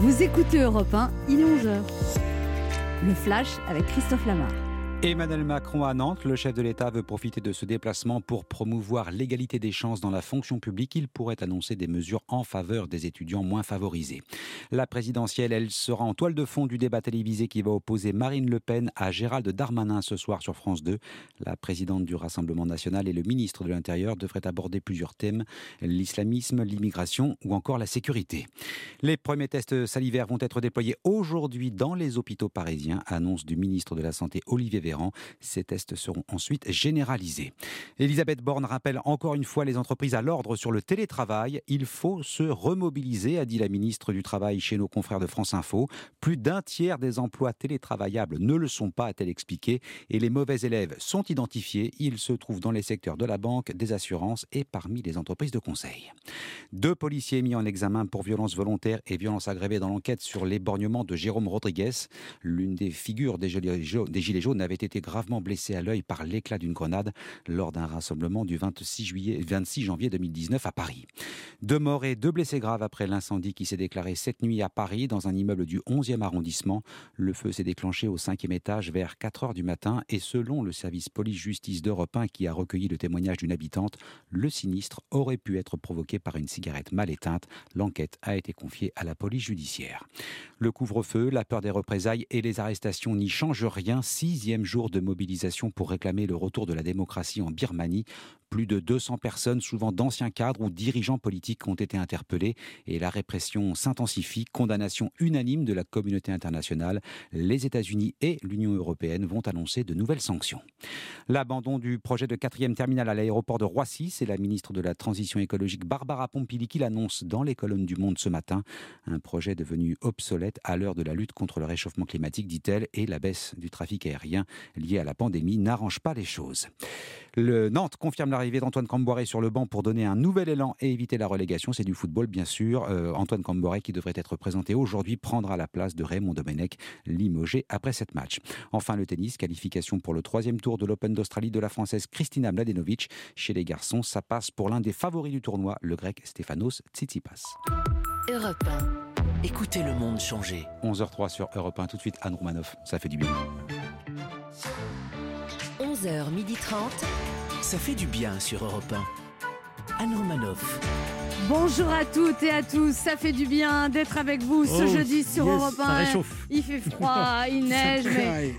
Vous écoutez Europe 1, il est 11h. Le flash avec Christophe Lamar. Emmanuel Macron à Nantes, le chef de l'État veut profiter de ce déplacement pour promouvoir l'égalité des chances dans la fonction publique. Il pourrait annoncer des mesures en faveur des étudiants moins favorisés. La présidentielle, elle sera en toile de fond du débat télévisé qui va opposer Marine Le Pen à Gérald Darmanin ce soir sur France 2. La présidente du Rassemblement national et le ministre de l'Intérieur devraient aborder plusieurs thèmes l'islamisme, l'immigration ou encore la sécurité. Les premiers tests salivaires vont être déployés aujourd'hui dans les hôpitaux parisiens, annonce du ministre de la Santé Olivier Véran ces tests seront ensuite généralisés. Elisabeth Borne rappelle encore une fois les entreprises à l'ordre sur le télétravail. Il faut se remobiliser, a dit la ministre du Travail chez nos confrères de France Info. Plus d'un tiers des emplois télétravaillables ne le sont pas, a-t-elle expliqué. Et les mauvais élèves sont identifiés. Ils se trouvent dans les secteurs de la banque, des assurances et parmi les entreprises de conseil. Deux policiers mis en examen pour violence volontaire et violence aggravée dans l'enquête sur l'éborgnement de Jérôme Rodriguez. L'une des figures des Gilets jaunes avait été gravement blessé à l'œil par l'éclat d'une grenade lors d'un rassemblement du 26, juillet, 26 janvier 2019 à Paris. Deux morts et deux blessés graves après l'incendie qui s'est déclaré cette nuit à Paris dans un immeuble du 11e arrondissement. Le feu s'est déclenché au cinquième étage vers 4 heures du matin et selon le service police-justice d'Europe 1 qui a recueilli le témoignage d'une habitante, le sinistre aurait pu être provoqué par une cigarette mal éteinte. L'enquête a été confiée à la police judiciaire. Le couvre-feu, la peur des représailles et les arrestations n'y changent rien. Sixième jour de mobilisation pour réclamer le retour de la démocratie en Birmanie. Plus de 200 personnes, souvent d'anciens cadres ou dirigeants politiques, ont été interpellées et la répression s'intensifie. Condamnation unanime de la communauté internationale. Les États-Unis et l'Union européenne vont annoncer de nouvelles sanctions. L'abandon du projet de quatrième terminal à l'aéroport de Roissy, c'est la ministre de la Transition écologique Barbara Pompili qui l'annonce dans les colonnes du Monde ce matin. Un projet devenu obsolète à l'heure de la lutte contre le réchauffement climatique, dit-elle, et la baisse du trafic aérien lié à la pandémie n'arrange pas les choses. Le Nantes confirme l'arrivée d'Antoine Camboiré sur le banc pour donner un nouvel élan et éviter la relégation. C'est du football, bien sûr. Euh, Antoine Camboiré, qui devrait être présenté aujourd'hui, prendra la place de Raymond Domenech, limogé après cette match. Enfin, le tennis, qualification pour le troisième tour de l'Open d'Australie de la Française Kristina Mladenovic. Chez les garçons, ça passe pour l'un des favoris du tournoi, le grec Stefanos Tsitsipas. Europe 1. Écoutez le monde changer. 11h03 sur Europe 1. Tout de suite, Anne Roumanoff. Ça fait du bien. 11h30. Ça fait du bien sur Europe 1. Anne Romanoff. Bonjour à toutes et à tous, ça fait du bien d'être avec vous ce Oh, jeudi sur yes, Europe 1. ça réchauffe. Il fait froid, il neige,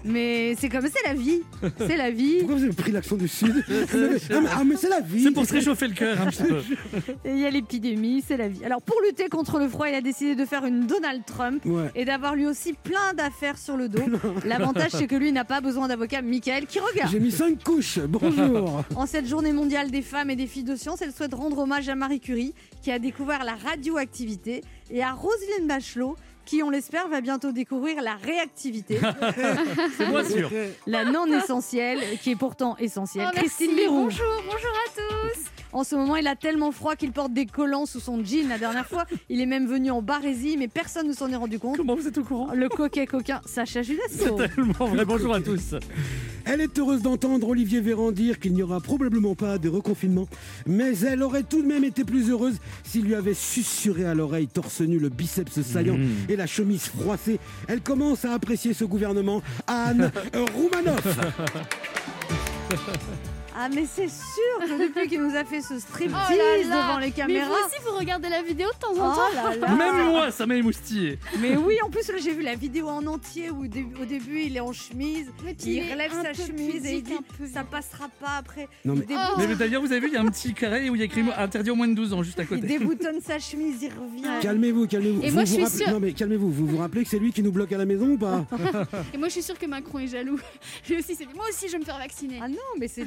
mais, c'est comme c'est la vie. C'est la vie. Pourquoi vous avez pris l'accent du Sud ah, mais, ah, mais c'est la vie C'est pour se réchauffer le cœur un petit peu. Et Il y a l'épidémie, c'est la vie. Alors pour lutter contre le froid, il a décidé de faire une Donald Trump Ouais. et d'avoir lui aussi plein d'affaires sur le dos. L'avantage c'est que lui n'a pas besoin d'avocat. Michael qui regarde. J'ai mis cinq couches, bonjour En cette journée mondiale des femmes et des filles de science, elle souhaite rendre hommage à Marie Curie, qui a découvert la radioactivité, et à Roselyne Bachelot, qui, on l'espère, va bientôt découvrir la réactivité, C'est moi sûr. la non essentielle, qui est pourtant essentielle. Oh. Christine Bérou. Bonjour, bonjour à tous. En ce moment, il a tellement froid qu'il porte des collants sous son jean la dernière fois. Il est même venu en barésie, mais personne ne s'en est rendu compte. Comment vous êtes au courant? Le coquet coquin, Sacha Judasco. Tellement vrai. Bonjour à tous. Elle est heureuse d'entendre Olivier Véran dire qu'il n'y aura probablement pas de reconfinement, mais elle aurait tout de même été plus heureuse s'il lui avait susurré à l'oreille torse nu le biceps saillant Mmh. et la chemise froissée. Elle commence à apprécier ce gouvernement. Anne Roumanoff Ah, mais c'est sûr que depuis qu'il nous a fait ce striptease Oh devant les Mais caméras. vous aussi, vous regardez la vidéo de temps en temps Oh là là. Même moi, ça m'a émoustillé. Mais oui, en plus, là, j'ai vu la vidéo en entier où au dé- au début, il est en chemise. Mais tu Il relève sa chemise et il dit ça passera pas après. Non, mais- il, débout- Mais d'ailleurs, vous avez vu, il y a un petit carré où il y a écrit interdit au moins de 12 ans juste à il côté. déboutonne sa chemise, il revient. Calmez-vous, calmez-vous. Et Vous moi, je suis sûre- Non mais calmez-vous, vous vous rappelez que c'est lui qui nous bloque à la maison ou pas Et moi, je suis sûre que Macron est jaloux. Lui aussi, c'est moi aussi, je vais me faire vacciner. Ah non, mais c'est.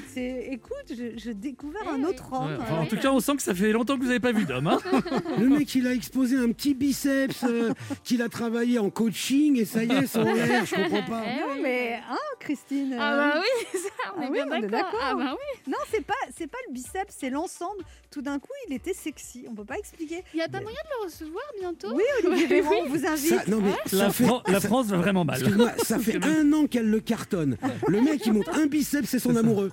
Écoute, je, je découvert Eh un oui. autre homme. Ouais, enfin, en tout cas, on sent que ça fait longtemps que vous n'avez pas vu d'homme. hein. Le mec, il a exposé un petit biceps euh, qu'il a travaillé en coaching et ça y est, en l'air, je comprends pas. Eh Non, oui. mais, hein, Christine Ah euh, bah oui, ça, on Ah est oui, bien d'accord. Ah bah oui. Non, c'est pas, c'est pas le biceps, c'est l'ensemble. Tout d'un coup, il était sexy. On peut pas expliquer. Il y a pas moyen de le recevoir bientôt Oui, Olivier Véran, on vous invite. Ça, non mais La, ça fait, Fran- la France va vraiment mal. ça fait un an qu'elle le cartonne. Le mec, il monte un biceps, c'est son amoureux.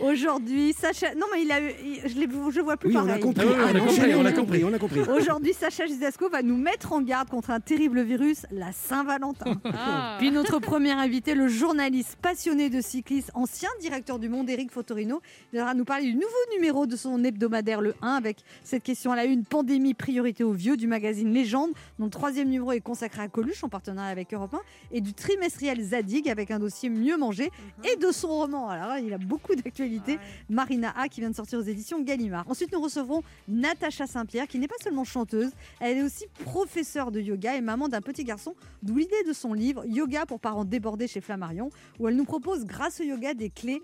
Aujourd'hui, Sacha. Non, mais il a eu. il- Je, je vois plus Oui, on a pareil. compris. Ah on a compris, on a compris. On a compris. Aujourd'hui, Sacha Judasco va nous mettre en garde contre un terrible virus, la Saint-Valentin. Ah. Puis notre premier invité, le journaliste passionné de cyclisme, ancien directeur du Monde, Eric Fotorino, viendra nous parler du nouveau numéro de son hebdomadaire, le 1, avec cette question à la une pandémie, priorité aux vieux, du magazine Légende, dont le troisième numéro est consacré à Coluche en partenariat avec Europe 1, et du trimestriel Zadig avec un dossier mieux mangé, et de son roman. Alors il a beaucoup d'actualités. Marina A qui vient de sortir aux éditions Gallimard. Ensuite, nous recevrons Natacha Saint-Pierre qui n'est pas seulement chanteuse, elle est aussi professeure de yoga et maman d'un petit garçon, d'où l'idée de son livre Yoga pour parents débordés chez Flammarion, où elle nous propose grâce au yoga des clés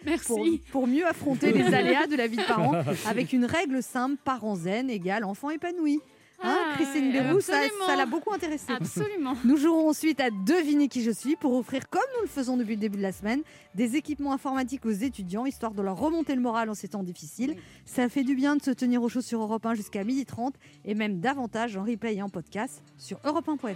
pour mieux affronter les aléas de la vie de parents avec une règle simple parents zen égale enfant épanoui. Hein, Ah, Christine ouais, Bérou, ça ça l'a beaucoup intéressée. Absolument. Nous jouerons ensuite à deviner qui je suis pour offrir, comme nous le faisons depuis le début de la semaine, des équipements informatiques aux étudiants, histoire de leur remonter le moral en ces temps difficiles. Ça fait du bien de se tenir au chaud sur Europe 1 jusqu'à 12h30 et même davantage en replay et en podcast sur europe1.fr.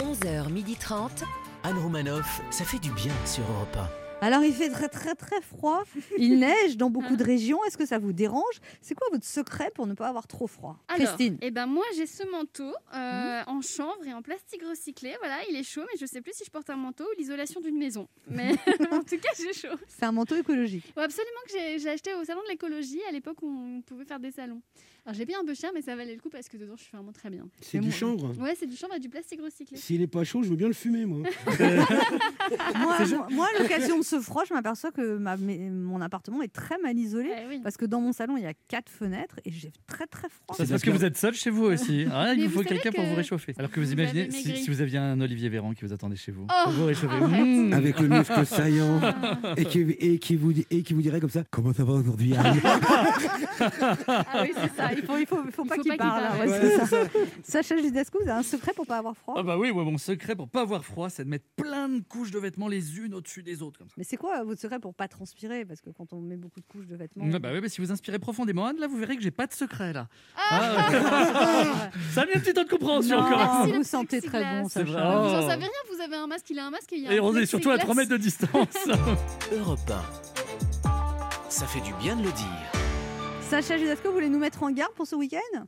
11h30. Anne Romanoff, ça fait du bien sur Europe Alors il fait très très très froid, il neige dans beaucoup de régions, est-ce que ça vous dérange? C'est quoi votre secret pour ne pas avoir trop froid? Alors, Christine eh ben moi j'ai ce manteau euh, en chanvre et en plastique recyclé. Voilà, il est chaud, mais je sais plus si je porte un manteau ou l'isolation d'une maison. Mais en tout cas, j'ai chaud. C'est un manteau écologique. Ouais, absolument que j'ai- acheté au salon de l'écologie à l'époque où on pouvait faire des salons. Alors j'ai payé un peu cher, mais ça valait le coup parce que dedans je suis vraiment très bien. C'est du chanvre. Ouais, c'est du chanvre et du plastique recyclé. S'il est pas chaud, je veux bien le fumer, moi. Moi, l'occasion de ce froid, je m'aperçois que ma- mes- mon appartement est très mal isolé. Eh oui. Parce que dans mon salon, il y a quatre fenêtres et j'ai très très froid. C'est parce que vous êtes seul chez vous aussi. Ah, Mais il vous faut quelqu'un pour vous réchauffer. Alors que vous vous imaginez si, vous aviez un Olivier Véran qui vous attendait chez vous. Oh, pour vous réchauffer. Mmh. Avec le muscle saillant et qui, et, qui vous, dit- et qui vous dirait comme ça Comment ça va aujourd'hui Ah oui, c'est ça. Il faut, il faut, pas qu'il qu'il parle. parle. ouais, Ouais, ça. Sacha Judasco, vous avez un secret pour pas avoir froid? Ah bah oui, ouais, mon secret pour pas avoir froid, c'est de mettre plein de couches de vêtements les unes au-dessus des autres comme ça. Mais c'est quoi votre secret pour pas transpirer? Parce que quand on met beaucoup de couches de vêtements. Ah bah oui, bah si vous inspirez profondément Anne, là vous verrez que j'ai pas de secret là. Ah, Ah, ça a mis un petit temps de compréhension Non. Merci, le vous sentez très bon, vrai. Vous en Oh. savez rien, vous avez un masque, il a un masque et il y a Et un on est surtout à 3 plexiglas. mètres de distance. 1. Europe 1. Ça fait du bien de le dire. Sacha Judasco, vous voulez nous mettre en garde pour ce week-end?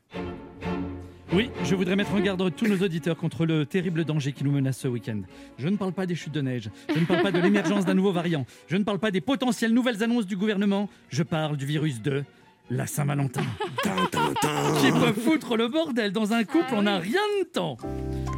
Oui, je voudrais mettre en garde tous nos auditeurs contre le terrible danger qui nous menace ce week-end. Je ne parle pas des chutes de neige, je ne parle pas de l'émergence d'un nouveau variant, je ne parle pas des potentielles nouvelles annonces du gouvernement, je parle du virus de la Saint-Valentin. qui peut foutre le bordel dans un couple en un rien de temps.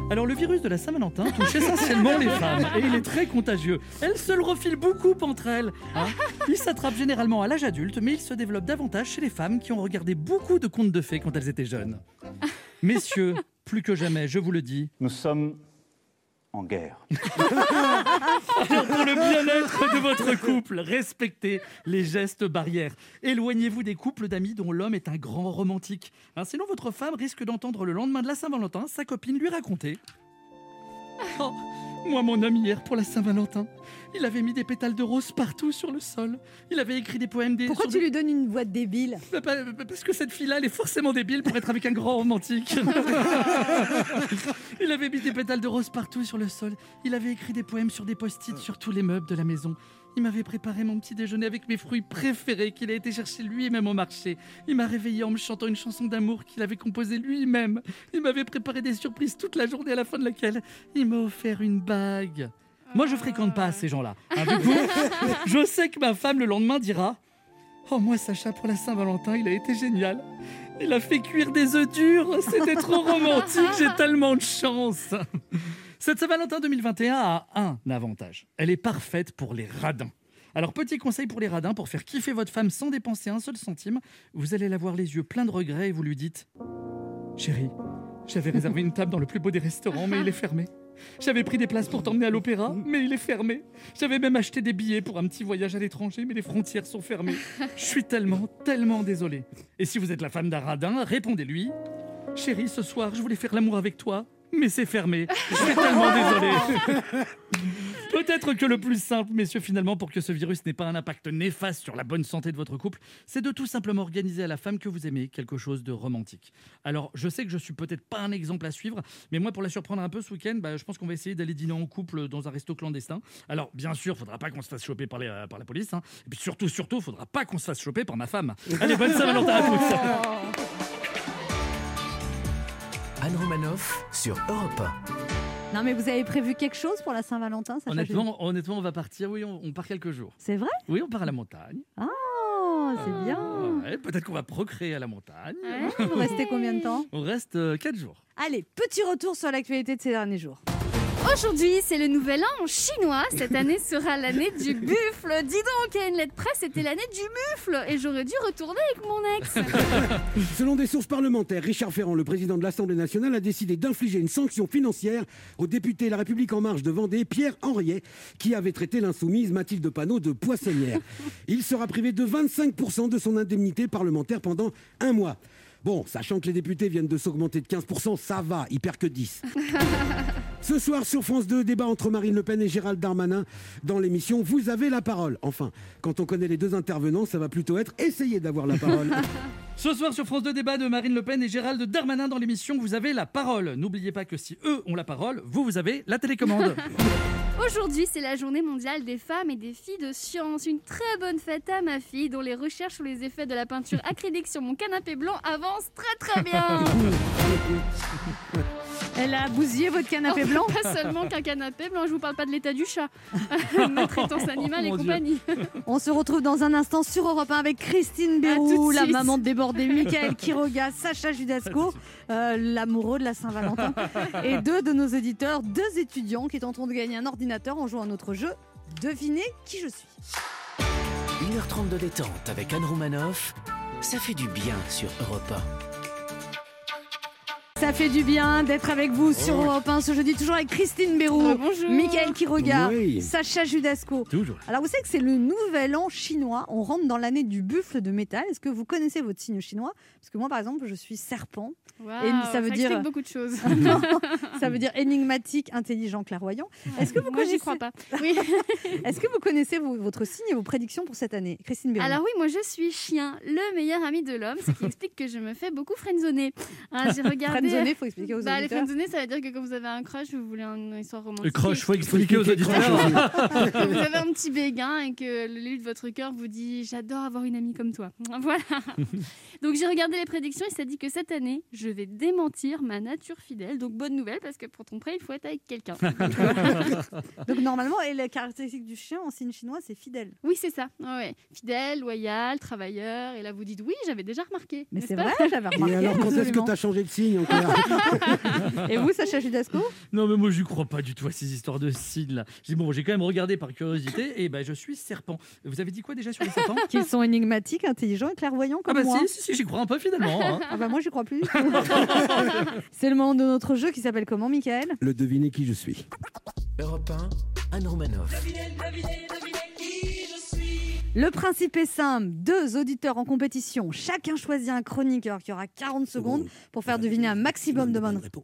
Alors le virus de la Saint-Valentin touche essentiellement les femmes et il est très contagieux. Elles se le refilent beaucoup entre elles. hein. Il s'attrape généralement à l'âge adulte, mais il se développe davantage chez les femmes qui ont regardé beaucoup de contes de fées quand elles étaient jeunes. Messieurs, plus que jamais, je vous le dis, Nous sommes en guerre. Alors, pour le bien-être de votre couple, respectez les gestes barrières. Éloignez-vous des couples d'amis dont l'homme est un grand romantique. Hein, sinon, votre femme risque d'entendre le lendemain de la Saint-Valentin sa copine lui raconter. Oh, moi, mon homme, hier, pour la Saint-Valentin, il avait mis des pétales de rose partout sur le sol. Il avait écrit des poèmes des. Pourquoi tu des- lui donnes une voix débile? Bah, bah, bah, Parce que cette fille-là, elle est forcément débile pour être avec un grand romantique. Il avait mis des pétales de rose partout sur le sol. Il avait écrit des poèmes sur des post-it sur tous les meubles de la maison. Il m'avait préparé mon petit déjeuner avec mes fruits préférés qu'il a été chercher lui-même au marché. Il m'a réveillé en me chantant une chanson d'amour qu'il avait composée lui-même. Il m'avait préparé des surprises toute la journée à la fin de laquelle il m'a offert une bague. Moi, je fréquente pas ces gens-là. Hein, je sais que ma femme le lendemain dira Oh, moi, Sacha, pour la Saint-Valentin, il a été génial. Il a fait cuire des œufs durs. C'était trop romantique. J'ai tellement de chance. Cette Saint-Valentin 2021 a un avantage. Elle est parfaite pour les radins. Alors, petit conseil pour les radins, pour faire kiffer votre femme sans dépenser un seul centime, vous allez la voir les yeux pleins de regrets et vous lui dites Chérie, j'avais réservé une table dans le plus beau des restaurants, mais il est fermé. J'avais pris des places pour t'emmener à l'opéra, mais il est fermé. J'avais même acheté des billets pour un petit voyage à l'étranger, mais les frontières sont fermées. Je suis tellement, tellement désolé. Et si vous êtes la femme d'un radin, répondez-lui Chérie, ce soir, je voulais faire l'amour avec toi, mais c'est fermé. Je suis tellement désolé. Peut-être que le plus simple, messieurs, finalement, pour que ce virus n'ait pas un impact néfaste sur la bonne santé de votre couple, c'est de tout simplement organiser à la femme que vous aimez quelque chose de romantique. Alors, je sais que je suis peut-être pas un exemple à suivre, mais moi, pour la surprendre un peu ce week-end, bah, je pense qu'on va essayer d'aller dîner en couple dans un resto clandestin. Alors, bien sûr, faudra pas qu'on se fasse choper par, les, euh, par la police, hein. et puis surtout, surtout, faudra pas qu'on se fasse choper par ma femme. Allez, bonne Saint-Valentin à tous. Anne Romanoff sur Europe Non, mais vous avez prévu quelque chose pour la Saint-Valentin Honnêtement, honnêtement, on va partir, oui, on, on part quelques jours. C'est vrai? Oui, on part à la montagne. Oh, c'est bien. Ouais, Peut-être qu'on va procréer à la montagne. Ouais. Vous restez combien de temps? On reste 4 jours. Allez, petit retour sur l'actualité de ces derniers jours. Aujourd'hui, c'est le nouvel an chinois. Cette année sera l'année du buffle. Dis donc, il y a une lettre presse, c'était l'année du buffle. Et j'aurais dû retourner avec mon ex. Selon des sources parlementaires, Richard Ferrand, le président de l'Assemblée nationale, a décidé d'infliger une sanction financière au député La République En Marche de Vendée, Pierre Henriet, qui avait traité l'insoumise Mathilde Panot de poissonnière. Il sera privé de 25% de son indemnité parlementaire pendant un mois. Bon, sachant que les députés viennent de s'augmenter de 15%, ça va, il perd que 10. Ce soir sur France 2, débat entre Marine Le Pen et Gérald Darmanin dans l'émission Vous avez la parole. Enfin, quand on connaît les deux intervenants, ça va plutôt être essayer d'avoir la parole. Ce soir sur France 2 débat de Marine Le Pen et Gérald Darmanin dans l'émission Vous avez la parole. N'oubliez pas que si eux ont la parole, vous, vous avez la télécommande. Aujourd'hui, c'est la journée mondiale des femmes et des filles de science. Une très bonne fête à ma fille, dont les recherches sur les effets de la peinture acrylique sur mon canapé blanc avancent très très bien. Elle a bousillé votre canapé blanc Pas seulement qu'un canapé blanc, je vous parle pas de l'état du chat. Maltraitance animale Oh, et compagnie. On se retrouve dans un instant sur Europe 1 avec Christine Bérou, la suite. maman débordée, Michael Quiroga, Sacha Judasco, euh, l'amoureux de la Saint-Valentin, et deux de nos auditeurs, deux étudiants qui tenteront de gagner un ordinateur en jouant à notre jeu. Devinez qui je suis. 1h30 de détente avec Anne Romanoff, ça fait du bien sur Europe Ça fait du bien d'être avec vous sur Europe 1 ce jeudi, toujours avec Christine Bérou, Euh, bonjour. Michael Quiroga, Oui. Sacha Judasco. Toujours. Alors vous savez que c'est le nouvel an chinois, on rentre dans l'année du buffle de métal. Est-ce que vous connaissez votre signe chinois? Parce que moi par exemple je suis serpent, Waouh, ça veut dire- explique beaucoup de choses. Non, ça veut dire énigmatique, intelligent, clairvoyant. Est-ce que vous Moi, connaissez j'y crois pas. Oui. Est-ce que vous connaissez votre signe et vos prédictions pour cette année? Christine Bérou. Alors oui, moi je suis chien, le meilleur ami de l'homme, ce qui explique que je me fais beaucoup friendzoner. Hein, J'ai regardé. Friendzoner, faut expliquer aux Bah, les auditeurs. friendzoner, ça veut dire que quand vous avez un crush, vous voulez une histoire romantique. Le croche, faut expliquer aux auditeurs. vous avez un petit béguin et que l'élu de votre cœur vous dit J'adore avoir une amie comme toi. Voilà. Donc j'ai regardé les prédictions et ça dit que cette année, je vais démentir ma nature fidèle. Donc bonne nouvelle parce que pour ton prêt, il faut être avec quelqu'un. Donc normalement, et la caractéristique du chien en signe chinois, c'est fidèle. oui, c'est ça. Ouais. Fidèle, loyal, travailleur. Et là, vous dites Oui, j'avais déjà remarqué. Mais c'est vrai, j'avais remarqué. Et alors, quand est-ce que tu as changé de signe encore? Et vous, Sacha Judasco? Non, mais moi, je crois pas du tout à ces histoires de signes là. J'ai bon, j'ai quand même regardé par curiosité et ben je suis serpent. Vous avez dit quoi déjà sur les serpents? Qu'ils sont énigmatiques, intelligents et clairvoyants Ah comme bah moi. si, si, si, j'y crois un peu finalement. hein. Ah bah moi, j'y crois plus. c'est le moment de notre jeu qui s'appelle comment, Michael? Le deviner qui je suis. Europe 1, Anne Romanoff. Le principe est simple, deux auditeurs en compétition, chacun choisit un chroniqueur qui aura 40 secondes pour faire deviner un maximum de bonnes réponses.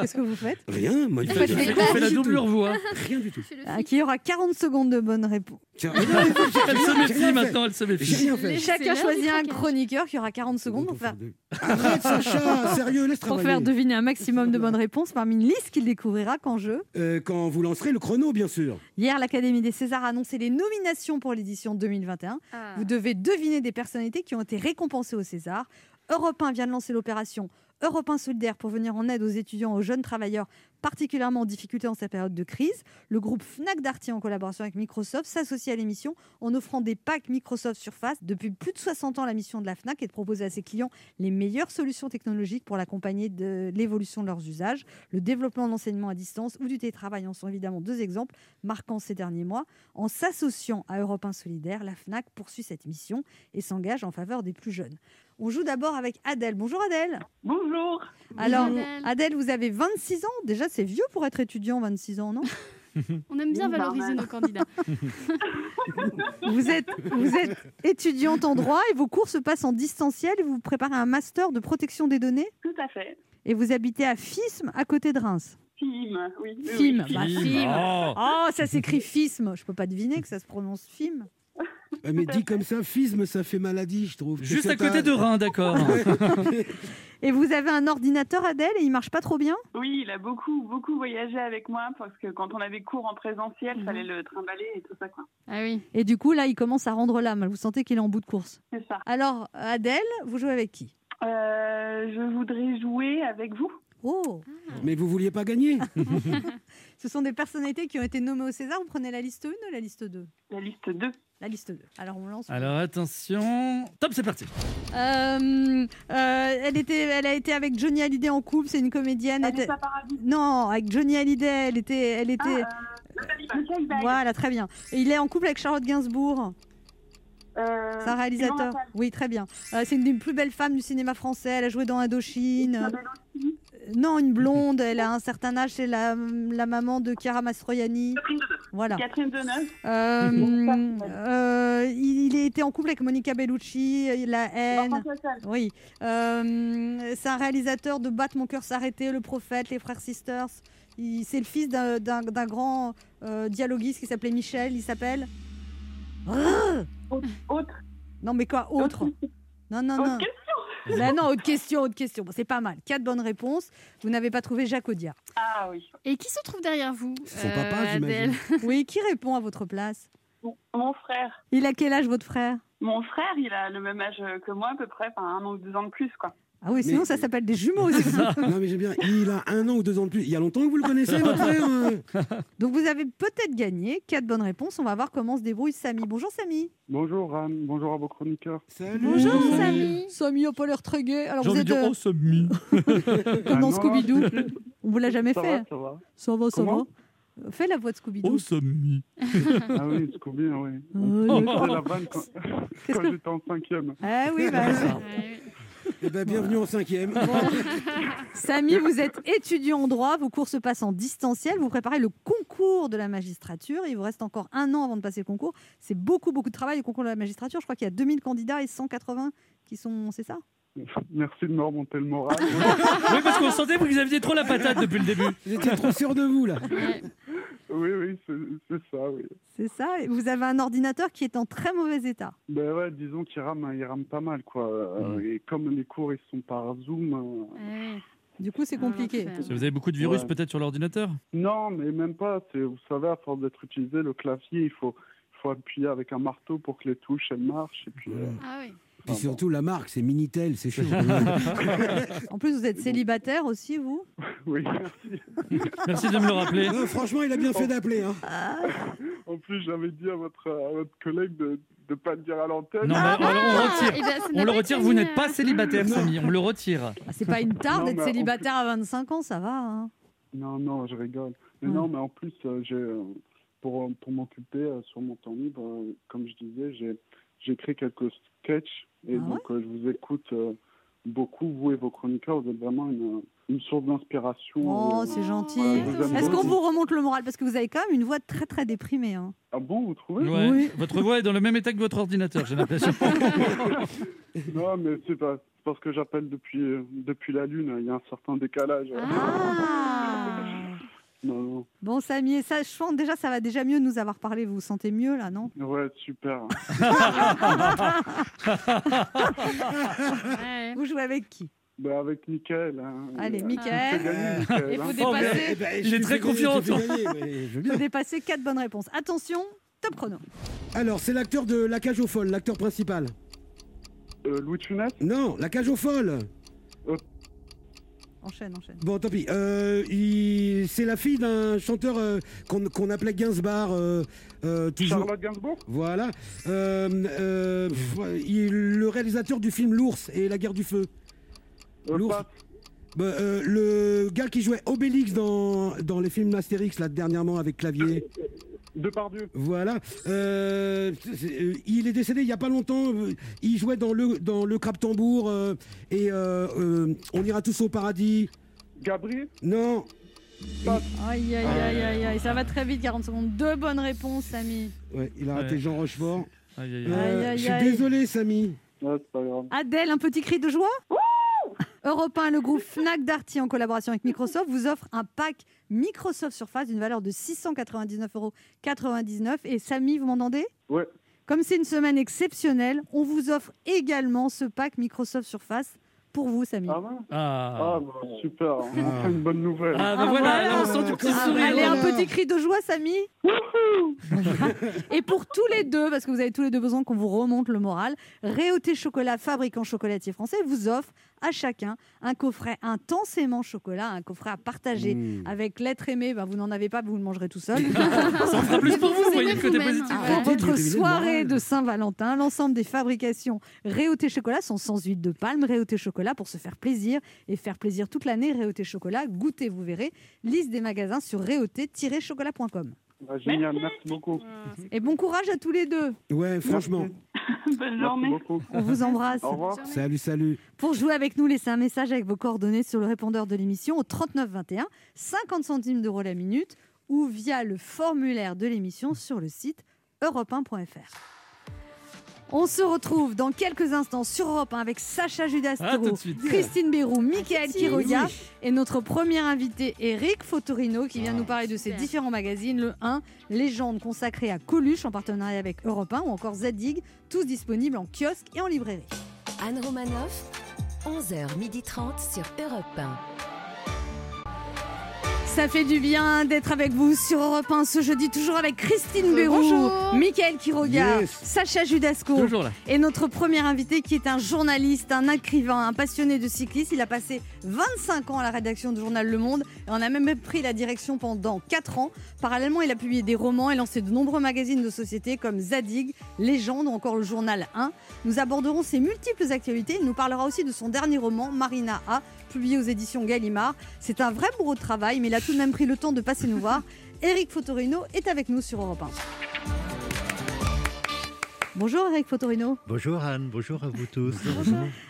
Qu'est-ce que vous faites? Rien, moi, je fais la doublure voix. Rien du tout. Ah. Qui aura 40 secondes de bonnes réponses. Elle se méfie maintenant, elle se méfie. Chacun choisit un chroniqueur qui aura 40 secondes pour faire, Arrête Sacha, sérieux, laisse pour faire deviner un maximum de bonnes réponses parmi une liste qu'il découvrira qu'en jeu. Euh, quand vous lancerez le chrono, bien sûr. Hier, l'Académie des Césars a annoncé les nominations pour l'édition 2021. Ah. Vous devez deviner des personnalités qui ont été récompensées au César. Europe 1 vient de lancer l'opération Europe 1 solidaire pour venir en aide aux étudiants aux jeunes travailleurs particulièrement en difficulté en cette période de crise. Le groupe Fnac Darty, en collaboration avec Microsoft, s'associe à l'émission en offrant des packs Microsoft Surface. Depuis plus de 60 ans, la mission de la Fnac est de proposer à ses clients les meilleures solutions technologiques pour l'accompagner de l'évolution de leurs usages. Le développement de l'enseignement à distance ou du télétravail en sont évidemment deux exemples marquants ces derniers mois. En s'associant à Europe 1 Solidaire, la FNAC poursuit cette mission et s'engage en faveur des plus jeunes. On joue d'abord avec Adèle. Bonjour Adèle. Bonjour. Alors, Adèle. Adèle, vous avez 26 ans. Déjà, c'est vieux pour être étudiant, 26 ans, non? On aime bien Oui, valoriser nos candidats. vous êtes, vous êtes étudiante en droit et vos cours se passent en distanciel et vous vous préparez un master de protection des données? Tout à fait. et vous habitez à Fismes, à côté de Reims? Film, oui. oui, Film, oui, bah. Oh. Oh, ça s'écrit fisme. Je peux pas deviner que ça se prononce film. Ouais, mais dit comme ça, fisme, ça fait maladie, je trouve. Juste à côté de Rhin, d'accord. Et vous avez un ordinateur, Adèle, et il marche pas trop bien? Oui, il a beaucoup, beaucoup voyagé avec moi parce que quand on avait cours en présentiel, il Mhm. fallait le trimballer et tout ça, quoi. Ah oui. Et du coup, là, il commence à rendre l'âme. Vous sentez qu'il est en bout de course. C'est ça. Alors, Adèle, vous jouez avec qui? Euh, je voudrais jouer avec vous. Oh Mais vous vouliez pas gagner Ce sont des personnalités qui ont été nommées au César. Vous prenez la liste 1 ou la liste 2 La liste 2. La liste 2. Alors, on lance. Alors attention. Top, c'est parti. Euh, euh, elle, était, elle a été avec Johnny Hallyday en couple. C'est une comédienne. Elle était-. Non, avec Johnny Hallyday. Elle était. Elle était... Michael Bay. Voilà, très bien. Et il est en couple avec Charlotte Gainsbourg. Euh, C'est un réalisateur. Oui, très bien. Euh, c'est une des plus belles femmes du cinéma français. Elle a joué dans Indochine. Non, une blonde. Elle a un certain âge. C'est la, la maman de Chiara Mastroianni. Voilà. Catherine Deneuve. Euh, euh, il, été en couple avec Monica Bellucci. La haine. Oui. Euh, c'est un réalisateur de Battre mon cœur s'arrêter, Le Prophète, Les Frères Sisters. Il- C'est le fils d'un- d'un d'un grand euh, dialoguiste qui s'appelait Michel. Il s'appelle? Autre. Non, mais quoi, autre? Non, non, non. Non, autre question, autre question. Bon, c'est pas mal. Quatre bonnes réponses. Vous n'avez pas trouvé Jacques Audiard. Ah oui. Et qui se trouve derrière vous Son euh, papa, Adèle j'imagine. Oui, qui répond à votre place? Mon- frère. Il a quel âge, votre frère? Mon frère, il a le même âge que moi, à peu près, enfin un an ou deux ans de plus, quoi. Ah oui, sinon Mais- ça s'appelle des jumeaux. Non, mais j'aime bien. Il a un an ou deux ans de plus. Il y a longtemps que vous le connaissez, votre frère hein Donc vous avez peut-être gagné. Quatre bonnes réponses. On va voir comment se débrouille Samy. Bonjour Samy. Bonjour Anne, bonjour à vos chroniqueurs. Salut. Bonjour Samy. Samy. Samy a pas l'air très gai. Alors J'ai vous êtes de dire, euh, oh, Samy. comme Ah dans non, Scooby-Doo. On vous l'a jamais Ça fait. va, ça va. Ça va, ça Comment va. Euh, Fais la voix de Scooby-Doo. Oh, Samy. Ah oui, Scooby, oui. Oh, On la vanne quand, Qu'est-ce quand que- j'étais en cinquième. Ah oui, bah. Eh ben, bienvenue en cinquième. Samy, vous êtes étudiant en droit, vos cours se passent en distanciel, vous préparez le concours de la magistrature, il vous reste encore un an avant de passer le concours. C'est beaucoup, beaucoup de travail, le concours de la magistrature. Je crois qu'il y a 2000 candidats et 180 qui sont... C'est ça? Merci de me remonter le moral. Oui, parce qu'on sentait que vous aviez trop la patate depuis le début. Vous étiez trop sûr de vous, là. Oui, oui, c'est ça, oui. C'est ça et Vous avez un ordinateur qui est en très mauvais état. Ben ouais, disons qu'il rame, il rame pas mal, quoi. Euh, Mm. Et comme les cours, ils sont par Zoom... euh, Ouais. Du coup, c'est Ah, compliqué. Vous avez beaucoup de virus Ouais. peut-être sur l'ordinateur? Non, mais même pas. Vous savez, à force d'être utilisé, le clavier, il faut, il faut appuyer avec un marteau pour que les touches, elles marchent. Et puis, euh, Ah oui. Puis surtout, la marque, c'est Minitel, c'est chaud. En plus, vous êtes célibataire aussi, vous oui, merci. Merci de me le rappeler. Non, franchement, il a bien fait d'appeler. Hein. En plus, j'avais dit à votre, à votre collègue de ne pas le dire à l'antenne. Non, mais on, on Ah, retire. eh ben, ça n'a On le pas retire, été vous mis, n'êtes pas euh, célibataire, Samy. On le retire. Ah, C'est pas une tare Non, d'être mais en célibataire à 25 ans, ça va. hein. Non, non, je rigole. Mais Ouais. non, mais en plus, euh, j'ai, euh, pour, pour m'occuper euh, sur mon temps libre, euh, comme je disais, j'ai, j'ai écrit quelques sketchs. Et Ah donc, euh, je vous écoute euh, beaucoup, vous et vos chroniqueurs. Vous êtes vraiment une, une source d'inspiration. Oh, euh, c'est gentil. voilà, Est-ce qu'on vous remonte le moral? Parce que vous avez quand même une voix très très déprimée. hein. Ah bon, vous trouvez? Ouais. Oui. Votre voix est dans le même état que votre ordinateur, j'ai l'impression. Non, mais c'est pas parce que j'appelle depuis, euh, depuis la Lune. Il y a un certain décalage. Ah Non, non. Bon, Samy, et ça, je sens déjà, ça va déjà mieux de nous avoir parlé. Vous vous sentez mieux là, non? Ouais, super. Vous jouez avec qui? Bah, avec Mickaël. hein. Allez, Euh, Mickaël. gagner, faut hein. dépasser, Eh ben, Il je est te très confiant, veux bien. faut dépasser quatre bonnes réponses. Attention, top chrono. Alors, c'est l'acteur de La Cage aux Folles, l'acteur principal. Euh, Louis de Funès? Non, La Cage aux Folles. Enchaîne, enchaîne. Bon, tant pis. Euh, il- C'est la fille d'un chanteur euh, qu'on qu'on appelait Gainsbar. euh, euh, toujours. Charlotte Gainsbourg? Voilà. Euh, euh, pff, ouais, il- le réalisateur du film L'ours et la guerre du feu. Euh, L'ours. Bah, euh, le gars qui jouait Obélix dans, dans les films Astérix, là, dernièrement, avec Clavier. Depardieu. Voilà. Euh, euh, il est décédé il n'y a pas longtemps. Euh, Il jouait dans le, dans le Crabe Tambour euh, et euh, euh, On ira tous au paradis. Gabri Non. Aïe, aïe, aïe, aïe, aïe. Ça va très vite, 40 secondes. Deux bonnes réponses, Samy. Ouais, il a raté Ouais. Jean Rochefort. Aïe, aïe, aïe. Euh, Aïe, aïe, je suis désolé, Samy. Ouais, c'est pas grave. Adèle, un petit cri de joie? Europe 1, le groupe Fnac Darty, en collaboration avec Microsoft, vous offre un pack Microsoft Surface d'une valeur de 699,99 euros. Et Samy, vous m'entendez? Ouais. Comme c'est une semaine exceptionnelle, on vous offre également ce pack Microsoft Surface pour vous, Samy. Ah ouais? Ah, Ah, bah, super. Enfin, une bonne nouvelle. Ah, bah voilà, là, on sent du petit Ah, sourire. Allez, un petit cri de joie, Samy. Et pour tous les deux, parce que vous avez tous les deux besoin qu'on vous remonte le moral, Réauté Chocolat, fabricant chocolatier français, vous offre à chacun un coffret intensément chocolat, un coffret à partager Mmh. avec l'être aimé. Ben, vous n'en avez pas, vous le mangerez tout seul. Ça en fera plus pour vous, vous voyez vous-même. positif. Ah Pour ouais. votre soirée de Saint-Valentin, l'ensemble des fabrications Réauté Chocolat sont sans huile de palme. Réauté Chocolat pour se faire plaisir et faire plaisir toute l'année. Réauté Chocolat, goûtez, vous verrez. Liste des magasins sur réauté-chocolat.com. Ah, génial, merci beaucoup. Et bon courage à tous les deux. Ouais, franchement. Bonne journée. On vous embrasse. Au revoir. Salut, salut. Pour jouer avec nous, laissez un message avec vos coordonnées sur le répondeur de l'émission au 39 21, 50 centimes d'euros la minute ou via le formulaire de l'émission sur le site europe1.fr. On se retrouve dans quelques instants sur Europe 1 avec Sacha Ah, Judastro. Christine Bérou, Michael Quiroga Oui. et notre premier invité Eric Fotorino qui vient nous parler de ses super. différents magazines. Le 1, Légende consacrée à Coluche en partenariat avec Europe 1 ou encore Zadig, tous disponibles en kiosque et en librairie. Anne Romanoff, 11h30 sur Europe 1. Ça fait du bien d'être avec vous sur Europe 1 ce jeudi, toujours avec Christine Bérou, bonjour. Michael Quiroga, Yes. Sacha Judasco Toujours là. et notre premier invité qui est un journaliste, un écrivain, un passionné de cyclisme. Il a passé 25 ans à la rédaction du journal Le Monde et on a même pris la direction pendant 4 ans. Parallèlement, il a publié des romans et lancé de nombreux magazines de société comme Zadig, Légende ou encore le journal 1. Nous aborderons ses multiples actualités. Il nous parlera aussi de son dernier roman, Marina A, publié aux éditions Gallimard. C'est un vrai bourreau de travail, mais il a tout de même pris le temps de passer nous voir. Eric Fotorino est avec nous sur Europe 1. Bonjour Eric Fotorino. Bonjour Anne, bonjour à vous tous.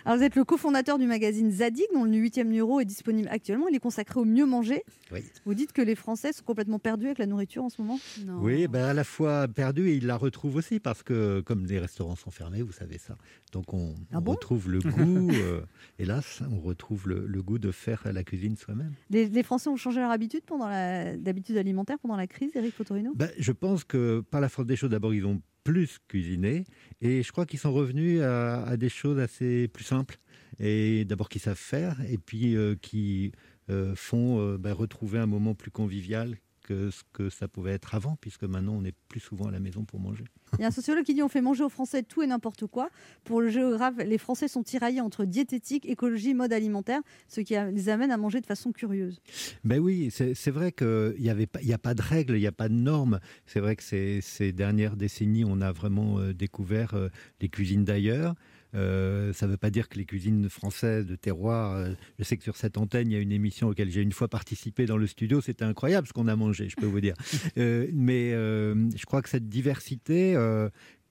Alors vous êtes le cofondateur du magazine Zadig, dont le huitième numéro est disponible actuellement. Il est consacré au mieux manger. Oui. Vous dites que les Français sont complètement perdus avec la nourriture en ce moment Non. Oui, ben à la fois perdu et il la retrouve aussi parce que comme les restaurants sont fermés, vous savez ça. Donc on, Ah on bon retrouve le goût, euh, hélas, on retrouve le, le goût de faire la cuisine soi-même. les, les Français ont changé leur habitude pendant d'habitude alimentaire pendant la crise, Eric Fotorino? Ben, je pense que par la force des choses, d'abord ils ont plus cuisiné et je crois qu'ils sont revenus à, à des choses assez plus simples. Et d'abord qu'ils savent faire et puis euh, qui euh, font euh, ben, retrouver un moment plus convivial que ce que ça pouvait être avant puisque maintenant on est plus souvent à la maison pour manger. Il y a un sociologue qui dit on fait manger aux Français tout et n'importe quoi. Pour le géographe, les Français sont tiraillés entre diététique, écologie, mode alimentaire, ce qui les amène à manger de façon curieuse. Ben oui, c'est vrai qu'il n'y y a pas de règles, il n'y a pas de normes. C'est vrai que ces, ces dernières décennies, on a vraiment euh, découvert euh, les cuisines d'ailleurs. Euh, ça ne veut pas dire que les cuisines françaises de terroir. euh, je sais que sur cette antenne, il y a une émission auquel j'ai une fois participé dans le studio. C'était incroyable ce qu'on a mangé, je peux vous dire. Euh, mais je crois que cette diversité,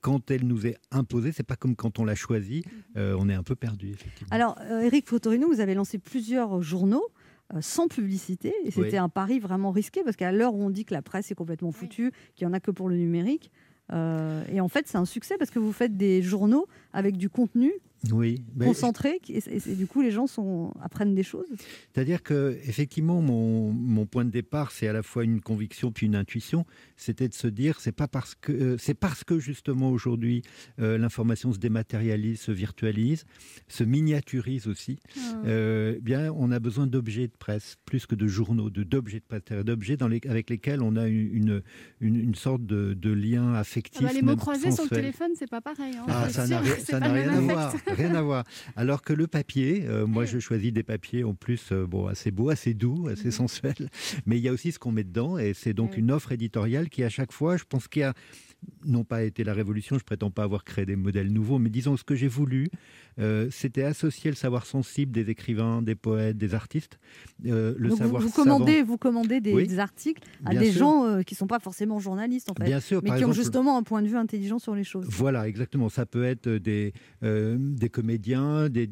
quand elle nous est imposée, c'est pas comme quand on l'a choisie. euh, on est un peu perdu, effectivement. Alors, Eric Fotorino, vous avez lancé plusieurs journaux. euh, sans publicité, et c'était Oui. un pari vraiment risqué parce qu'à l'heure où on dit que la presse est complètement foutue, qu'il n'y en a que pour le numérique, euh, et en fait c'est un succès parce que vous faites des journaux avec du contenu oui, concentré, et, et- et du coup les gens sont, apprennent des choses? C'est-à-dire que effectivement, mon, mon point de départ, c'est à la fois une conviction puis une intuition. C'était de se dire, c'est pas parce que euh, c'est parce que justement aujourd'hui euh, l'information se dématérialise, se virtualise, se miniaturise aussi. euh, bien, on a besoin d'objets de presse plus que de journaux, de d'objets de presse, d'objets dans les, avec lesquels on a une une, une sorte de, de lien Ah affectif. bah, les mots croisés sur le téléphone, c'est pas pareil. hein. Ah, ça n'a rien, ça n'a à voir. Rien à voir. Alors que le papier, euh, moi je choisis des papiers en plus euh, bon assez beaux, assez doux, assez sensuels, mais il y a aussi ce qu'on met dedans et c'est donc. Oui. une offre éditoriale qui à chaque fois, je pense qu'il y a non pas été la révolution, je prétends pas avoir créé des modèles nouveaux, mais disons ce que j'ai voulu, euh, c'était associer le savoir sensible des écrivains, des poètes, des artistes, euh, le Donc savoir vous commandez, vous commandez des, Oui. des articles à des sûr. gens euh, qui sont pas forcément journalistes en fait, Bien sûr, mais qui ont justement un point de vue intelligent sur les choses. Voilà, exactement. Ça peut être des, des comédiens, des,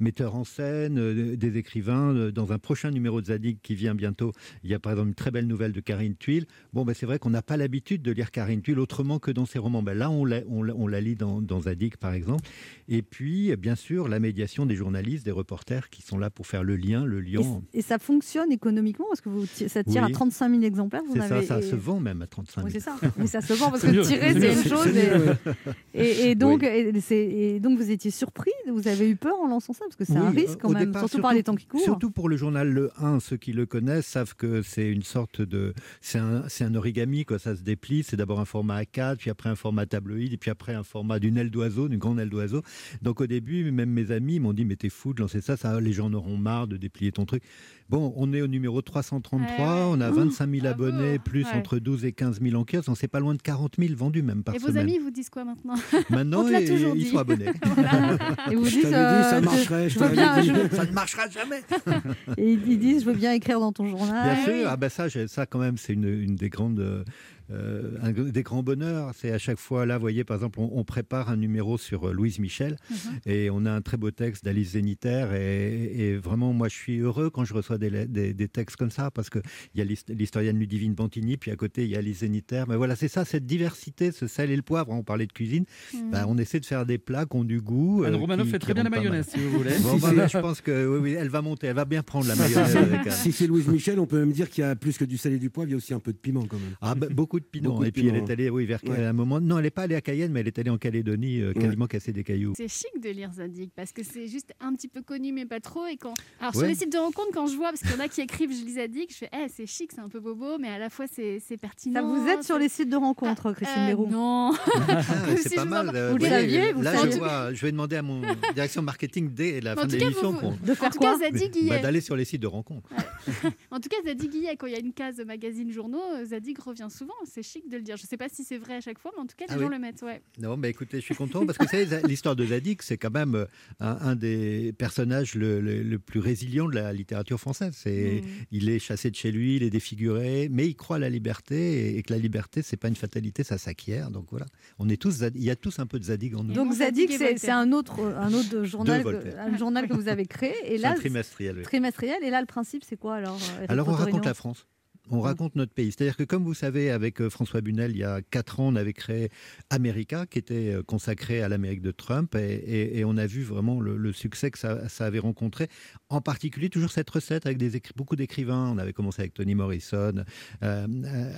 metteurs en scène, des écrivains. Dans un prochain numéro de Zadig qui vient bientôt, il y a par exemple une très belle nouvelle de Karine Tuile. Bon, ben, c'est vrai qu'on n'a pas l'habitude de lire Karine Tuile autrement que dans ses romans. Ben, là, on la, on la- on la lit dans, dans Zadig, par exemple. Et puis, puis, bien sûr, la médiation des journalistes, des reporters qui sont là pour faire le lien, le Et, lion. et ça fonctionne économiquement parce que vous, ça tire Oui. à 35 000 exemplaires. Vous C'est en ça, avez- ça et- se vend même à 35 000. Oui, c'est ça. Mais ça se vend parce que mieux, tirer, c'est une chose. mieux, Et, ouais. et- et donc, et, donc, vous étiez surpris Vous avez eu peur en lançant ça Parce que c'est un risque quand au même, départ, surtout par les temps qui courent. Surtout pour le journal Le 1, ceux qui le connaissent savent que c'est une sorte de. C'est un, c'est un origami, quoi. Ça se déplie. C'est d'abord un format A4, puis après un format tabloïd, et puis après un format d'une aile d'oiseau, d'une grande aile d'oiseau. Donc au début, même mes amis m'ont dit Mais t'es fou de lancer ça, ça, les gens en auront marre de déplier ton truc. Bon, on est au numéro 333, on a 25 000 abonnés, plus Ouais. entre 12 et 15 000 en kiosque. On sait pas loin de 40 000 vendus même par Et vos semaine. amis vous disent quoi maintenant Maintenant, et- ils dit. sont abonnés. Et vous Je dites, t'avais dit, euh, ça je- marcherait, je je veux t'avais bien, dit. je- Ça ne marchera jamais. Et ils disent, je veux bien écrire dans ton journal. Bien sûr, ah ben ça, ça quand même, c'est une, une des grandes, euh, euh, un des grands bonheurs. C'est à chaque fois là, vous voyez, par exemple, on, on prépare un numéro sur euh, Louise Michel Mhm. et on a un très beau texte d'Alice Zénitaire et, et vraiment, moi, je suis heureux quand je reçois des, lettres- des, des textes comme ça parce que il y a l'hist- l'historienne Ludivine Bantigny, puis à côté il y a Alice Zénitaire. Mais voilà, c'est ça, cette diversité, ce sel et le poivre. On parlait de cuisine. Mhm. Ben, on essaie de faire des plats qui ont du goût. Anne euh, Romanoff qui- fait très bien la mayonnaise, si vous voulez. Bon, Si, bah, si. bah, je pense que oui, oui, elle va monter, elle va bien prendre la mayonnaise. avec, euh, Si c'est Louise Michel, on peut même dire qu'il y a plus que du sel et du poivre, il y a aussi un peu de piment quand même. Ah, bah, beaucoup de piment. Beaucoup de et puis elle est allée, oui, vers Ouais. à un moment. Non, elle n'est pas allée à Cayenne, mais elle est allée en Calédonie, euh, quasiment casser des cailloux. C'est chic de lire Zadig parce que c'est juste un petit peu connu mais pas trop. Et quand... Alors sur Ouais. les sites de rencontres, quand je vois, parce qu'il y en a qui écrivent je lis Zadig, je fais Eh, c'est chic, c'est un peu bobo, mais à la fois c'est pertinent. Ça vous aide sur les sites de rencontres, Christine Euh, Béroux Non. Ah, c'est pas vous mal. en- euh, Vous le voyez, saviez, vous Là, je, vois, je vais demander à mon direction marketing dès la fin de l'émission vous- vous- De faire en tout cas, quoi Bah, d'aller sur les sites de rencontres. En tout cas, Zadig y est. Quand il y a une case magazine journaux, Zadig revient souvent. C'est chic de le dire. Je sais pas si c'est vrai à chaque fois, mais en tout cas, les Ah gens oui. le mettent. Ouais. Non, mais écoutez, je suis content parce que vous l'histoire de Zadig, c'est quand même euh, un, un des personnages le, le- le plus résilient de la littérature française. C'est. Il est chassé de chez lui, il est défiguré, mais il croit à la liberté et, et que la liberté, c'est pas une fatalité, ça s'acquiert. Donc voilà, on est tous, il y a tous un peu de Zadig en nous. Donc Zadig, c'est c'est un autre, un autre journal, que, un journal que vous avez créé. Et C'est là, un trimestriel, oui. trimestriel. Et là, le principe, c'est quoi alors euh, Eric Alors on raconte la France. On raconte notre pays. C'est-à-dire que, comme vous savez, avec euh, François Bunel, il y a quatre ans, on avait créé America, qui était euh, consacré à l'Amérique de Trump, et, et- et on a vu vraiment le, le succès que ça, ça avait rencontré. En particulier, toujours cette recette avec des beaucoup d'écrivains. On avait commencé avec Toni Morrison, euh,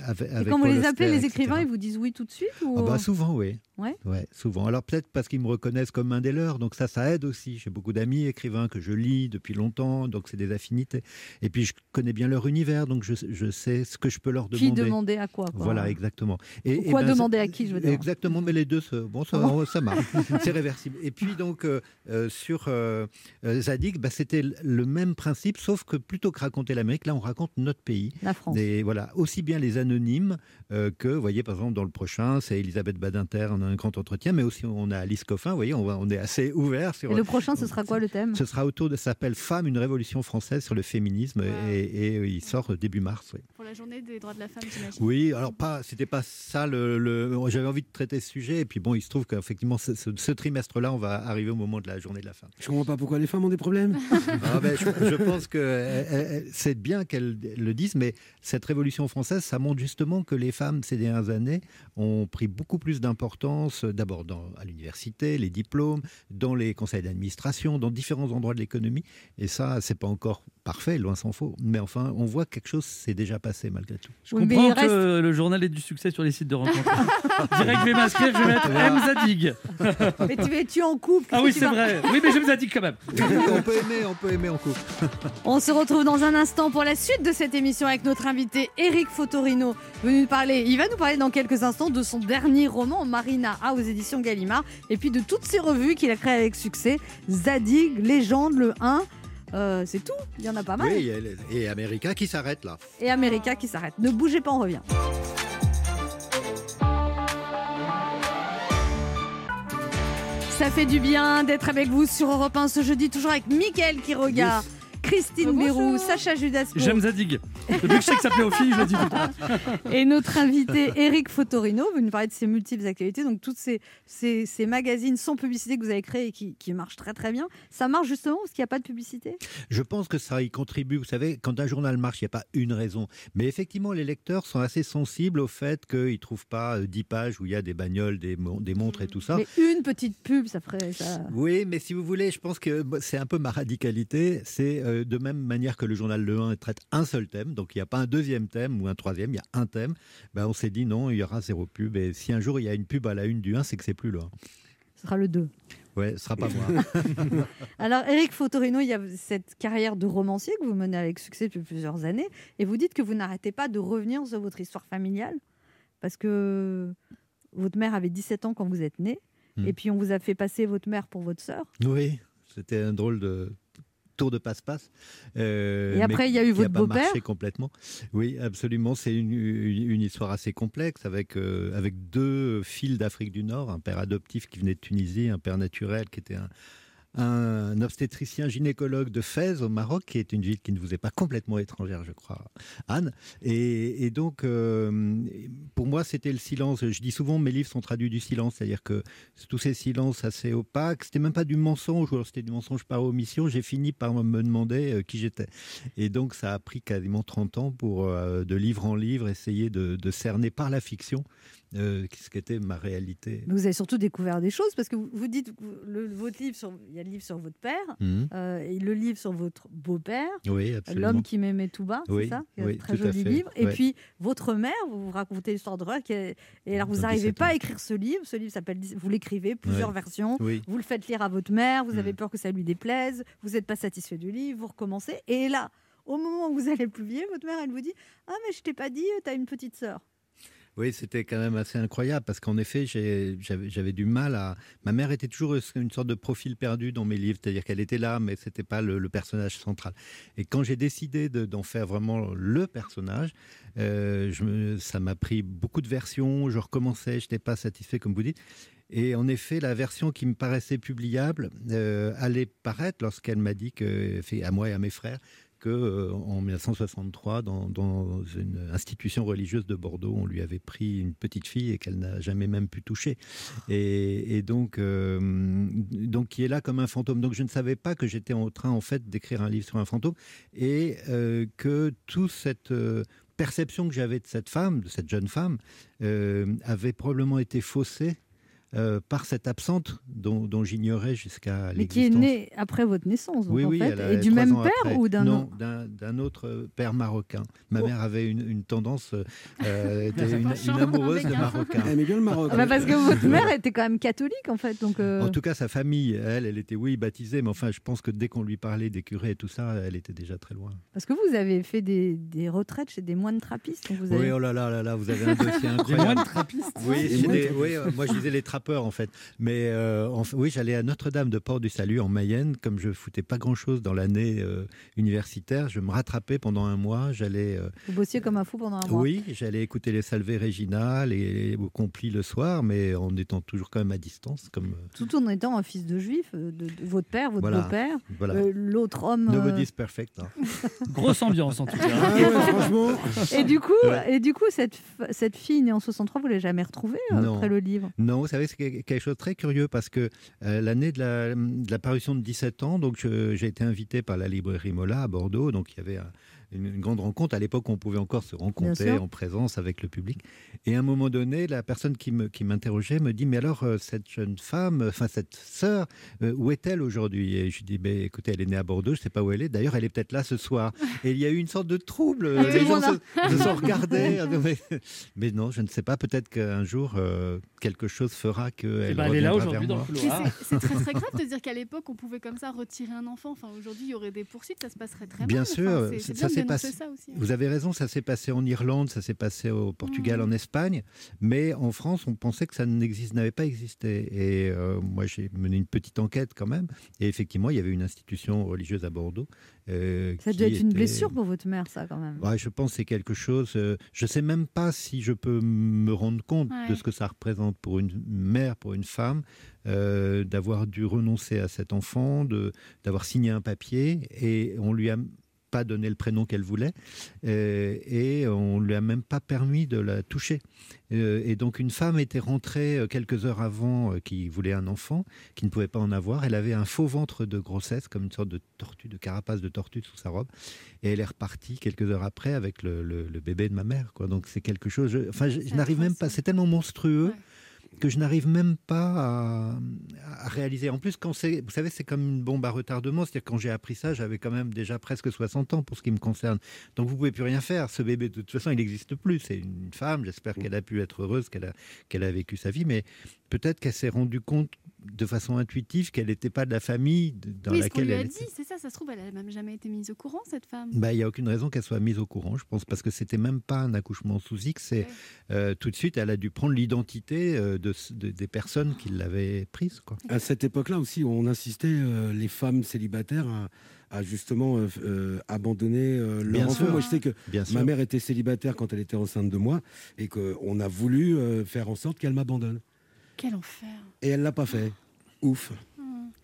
avec, Et quand vous les appelez Auster, les etc. écrivains, ils vous disent oui tout de suite ou... Ah bah, souvent, oui. Ouais. Ouais, souvent. Alors peut-être parce qu'ils me reconnaissent comme un des leurs, donc ça, ça aide aussi. J'ai beaucoup d'amis écrivains que je lis depuis longtemps, donc c'est des affinités. Et puis je connais bien leur univers, donc je, je sais ce que je peux leur Qui demander. demander à quoi, quoi. Voilà, exactement. Ou quoi demander à qui, je veux dire. Exactement, mais les deux, bon, ça, marche. c'est réversible. Et puis donc euh, euh, sur euh, Zadig, bah, c'était le même principe, sauf que plutôt que raconter l'Amérique, là on raconte notre pays. La France. Et voilà, aussi bien les anonymes euh, que, vous voyez, par exemple, dans le prochain, c'est Elisabeth Badinter, on a un grand entretien, mais aussi on a Alice Coffin, vous voyez, on, va- on est assez ouvert sur. Et le prochain, ce sera quoi le thème? Ce sera autour de, ça s'appelle Femme, une révolution française sur le féminisme, et, et il sort début mars. oui. Pour la journée des droits de la femme, j'imagine. Oui, alors pas, c'était pas ça le. le- J'avais envie de traiter ce sujet, et puis bon, il se trouve qu'effectivement, ce, ce- ce trimestre-là, on va arriver au moment de la journée de la femme. Je comprends pas pourquoi les femmes ont des problèmes. Ah ben, je, je pense que euh, euh, c'est bien qu'elles le disent, mais cette révolution française, ça montre justement que les femmes, ces dernières années, ont pris beaucoup plus d'importance, euh, d'abord à l'université, les diplômes, dans les conseils d'administration, dans différents endroits de l'économie. Et ça, c'est pas encore parfait, loin s'en faut. Mais enfin, on voit que quelque chose s'est déjà passé malgré tout. Je comprends que le journal ait du succès sur les sites de rencontres. Direct, je vais m'inscrire, je vais mettre. M Zadig. Mais tu es tu en couple Ah oui, c'est vas- vrai. Oui, mais j'aime Zadig quand même. on peut aimer, on peut aimer en couple. On se retrouve dans un instant pour la suite de cette émission avec notre invité Eric Fotorino. Venu nous parler, il va nous parler dans quelques instants de son dernier roman Marina A aux éditions Gallimard et puis de toutes ses revues qu'il a créées avec succès Zadig, Légende, le 1. Euh, c'est tout, il y en a pas mal. Oui, et, et America qui s'arrête là. Et America qui s'arrête. Ne bougez pas, on revient. Ça fait du bien d'être avec vous sur Europe 1 ce jeudi, toujours avec Mickaël qui regarde. Christine Bérou, Sacha Judasco. J'aime Zadig. Depuis que je sais que ça plaît aux filles, je le dis tout le temps. Et notre invité Eric Fotorino, vous nous parlez de ces multiples actualités, donc toutes ces, ces, ces magazines sans publicité que vous avez créés et qui, qui marchent très très bien. Ça marche justement parce qu'il n'y a pas de publicité? Je pense que ça y contribue. Vous savez, quand un journal marche, il n'y a pas une raison. Mais effectivement, les lecteurs sont assez sensibles au fait qu'ils ne trouvent pas euh, 10 pages où il y a des bagnoles, des, mon- des montres et tout ça. Mais une petite pub, ça ferait ça. Oui, mais si vous voulez, je pense que c'est un peu ma radicalité. C'est euh, de même manière que le journal Le 1 traite un seul thème, donc il n'y a pas un deuxième thème ou un troisième, il y a un thème. Ben, on s'est dit non, il y aura zéro pub. Et si un jour il y a une pub à la une du 1, c'est que c'est plus le 1. Ce sera le 2. Ouais, ce sera pas moi. Alors, Eric Fotorino, il y a cette carrière de romancier que vous menez avec succès depuis plusieurs années, et vous dites que vous n'arrêtez pas de revenir sur votre histoire familiale, parce que votre mère avait 17 ans quand vous êtes né, Hmm. et puis on vous a fait passer votre mère pour votre sœur. oui, c'était un drôle de tour de passe-passe. euh, Et après, il y a eu votre beau-père. complètement. Oui, absolument. C'est une histoire assez complexe avec, euh, avec deux fils d'Afrique du Nord, un père adoptif qui venait de Tunisie, un père naturel qui était un, un obstétricien gynécologue de Fès au Maroc, qui est une ville qui ne vous est pas complètement étrangère, je crois, Anne. Et, donc, euh, pour moi, c'était le silence. Je dis souvent, mes livres sont traduits du silence, c'est-à-dire que tous ces silences assez opaques, c'était même pas du mensonge, ou alors c'était du mensonge par omission. J'ai fini par me demander euh, qui j'étais. Et donc, ça a pris quasiment 30 ans pour, euh, de livre en livre, essayer de cerner par la fiction euh, ce qu'était ma réalité? Mais vous avez surtout découvert des choses, parce que vous, vous dites, le, votre livre sur, il y a le livre sur votre père, Mhm. euh, et le livre sur votre beau-père, Oui. L'homme qui m'aimait tout bas, Oui, c'est ça oui, très joli livre. Et ouais. puis, votre mère, vous vous racontez l'histoire de est- et alors vous n'arrivez 17 pas à écrire ce livre. Ce livre s'appelle, vous l'écrivez, plusieurs Ouais. versions. Vous le faites lire à votre mère, vous avez Mm. peur que ça lui déplaise, vous n'êtes pas satisfait du livre, vous recommencez. Et là, au moment où vous allez le publier, votre mère, elle vous dit Ah, mais je t'ai pas dit, tu as une petite sœur. Oui, c'était quand même assez incroyable parce qu'en effet, j'avais du mal à. Ma mère était toujours une sorte de profil perdu dans mes livres, c'est-à-dire qu'elle était là, mais c'était pas le, personnage central. Et quand j'ai décidé de- d'en faire vraiment le personnage, euh, ça m'a pris beaucoup de versions. Je recommençais, je n'étais pas satisfait, comme vous dites. Et en effet, la version qui me paraissait publiable euh, allait paraître lorsqu'elle m'a dit que, à moi et à mes frères, que euh, en 1963, dans, une institution religieuse de Bordeaux, on lui avait pris une petite fille et qu'elle n'a jamais même pu toucher. Et, donc, euh, donc, qui est là comme un fantôme. Donc, je ne savais pas que j'étais en train, en fait, d'écrire un livre sur un fantôme et euh, que toute cette perception que j'avais de cette femme, de cette jeune femme, avait probablement été faussée. Euh, par cette absente dont, dont j'ignorais jusqu'à Mais qui est l'existence. née après votre naissance, donc, Oui, en oui, fait. elle a Et du même père après. ou d'un Non, autre d'un- d'un autre euh, père marocain. Ma Oh. mère avait une, une tendance, euh, était une, amoureuse de. Marocains. Elle aimait bien le Maroc. Ah bah Parce que votre mère était quand même catholique, en fait. Donc, euh, En tout cas, sa famille, elle, elle était, oui, baptisée, mais enfin, je pense que dès qu'on lui parlait des curés et tout ça, elle était déjà très loin. Parce que vous avez fait des, des retraites chez des moines trappistes. vous avez- Oui, oh là là, là là, vous avez un dossier incroyable. moines trappistes Oui, Des des- trappistes. oui, euh, moi je disais les trappeurs en fait. Mais euh, en fait, oui, j'allais à Notre-Dame de Port du Salut en Mayenne. Comme je foutais pas grand-chose dans l'année euh, universitaire, je me rattrapais pendant un mois. J'allais. euh, Vous bossiez comme un fou pendant un mois. oui, j'allais écouter les salvées Réginal et au complis le soir, mais en étant toujours quand même à distance. Comme, euh, Tout en étant un fils de juif, euh, de, de votre père, votre Voilà, beau-père, voilà. euh, l'autre homme. Nobody's perfect. hein. Grosse ambiance en tout cas. Ah ouais, franchement. Et du coup, Ouais. et du coup cette, cette fille née en 63, vous l'avez jamais retrouvée Non. après le livre? Non, vous savez, c'est que- quelque chose de très curieux parce que euh, l'année de la, de la parution de 17 ans, donc j'ai été invité par la librairie Mola à Bordeaux, donc il y avait un- une, une grande rencontre. À l'époque, on pouvait encore se rencontrer sûr. en présence avec le public. Et à un moment donné, la personne qui me- qui m'interrogeait me dit, mais alors euh, cette jeune femme, enfin cette sœur, euh, où est-elle aujourd'hui? Et je lui dis, ben, écoutez, elle est née à Bordeaux, je ne sais pas où elle est. D'ailleurs, elle est peut-être là ce soir. Et il y a eu une sorte de trouble. Ah, tout Les le gens se, se sont regardés. mais, mais non, je ne sais pas. Peut-être qu'un jour, euh, quelque chose fera qu'elle Eh ben, elle est là reviendra aujourd'hui vers dans moi. le Mais c'est- très très grave de dire qu'à l'époque on pouvait comme ça retirer un enfant. Enfin aujourd'hui il y aurait des poursuites, ça se passerait très Bien sûr, Enfin, c'est- ça- c'est bien s'est dénoncer passé. ça aussi. hein. Vous avez raison, ça s'est passé en Irlande, ça s'est passé au Portugal, en Espagne, mais en France, on pensait que ça n'avait pas existé. Et euh, moi, j'ai mené une petite enquête quand même, et effectivement, il y avait une institution religieuse à Bordeaux euh, Ça doit être une était- blessure pour votre mère, ça, quand même. Ouais, je pense que c'est quelque chose. euh, je ne sais même pas si je peux me rendre compte Ouais. de ce que ça représente pour une mère, pour une femme, d'avoir dû renoncer à cet enfant, d'avoir signé un papier et on lui a pas donné le prénom qu'elle voulait euh, et on lui a même pas permis de la toucher. Euh, et donc une femme était rentrée euh, quelques heures avant qui voulait un enfant, qui ne pouvait pas en avoir. Elle avait un faux ventre de grossesse, comme une sorte de tortue, de carapace de tortue sous sa robe. Et elle est repartie quelques heures après avec le, le- le bébé de ma mère. Quoi. Donc c'est quelque chose. je- Enfin, je, je n'arrive même pas. C'est tellement monstrueux. Que je n'arrive même pas à, à réaliser. En plus, quand c'est, vous savez, c'est comme une bombe à retardement. C'est-à-dire quand j'ai appris ça, j'avais quand même déjà presque 60 ans pour ce qui me concerne. Donc vous pouvez plus rien faire. Ce bébé, de toute façon, il n'existe plus. C'est une femme. J'espère qu'elle a pu être heureuse, qu'elle a, qu'elle a vécu sa vie. Mais peut-être qu'elle s'est rendue compte de façon intuitive qu'elle n'était pas de la famille dans oui, ce qu'on laquelle lui a elle dit, c'est ça, ça se trouve, elle n'a même jamais été mise au courant, cette femme. Bah, Il n'y a aucune raison qu'elle soit mise au courant, je pense, parce que c'était même pas un accouchement sous X. C'est euh, tout de suite, elle a dû prendre l'identité euh, de, de- des personnes qui l'avaient prise. Quoi. À cette époque-là aussi, on insistait euh, les femmes célibataires à, à justement euh, euh, abandonner euh, leur Bien enfant. sûr. Moi, je sais que Bien ma sûr. mère était célibataire quand elle était enceinte de moi et qu'on a voulu euh, faire en sorte qu'elle m'abandonne. Quel enfer. Et elle l'a pas fait. Ouf.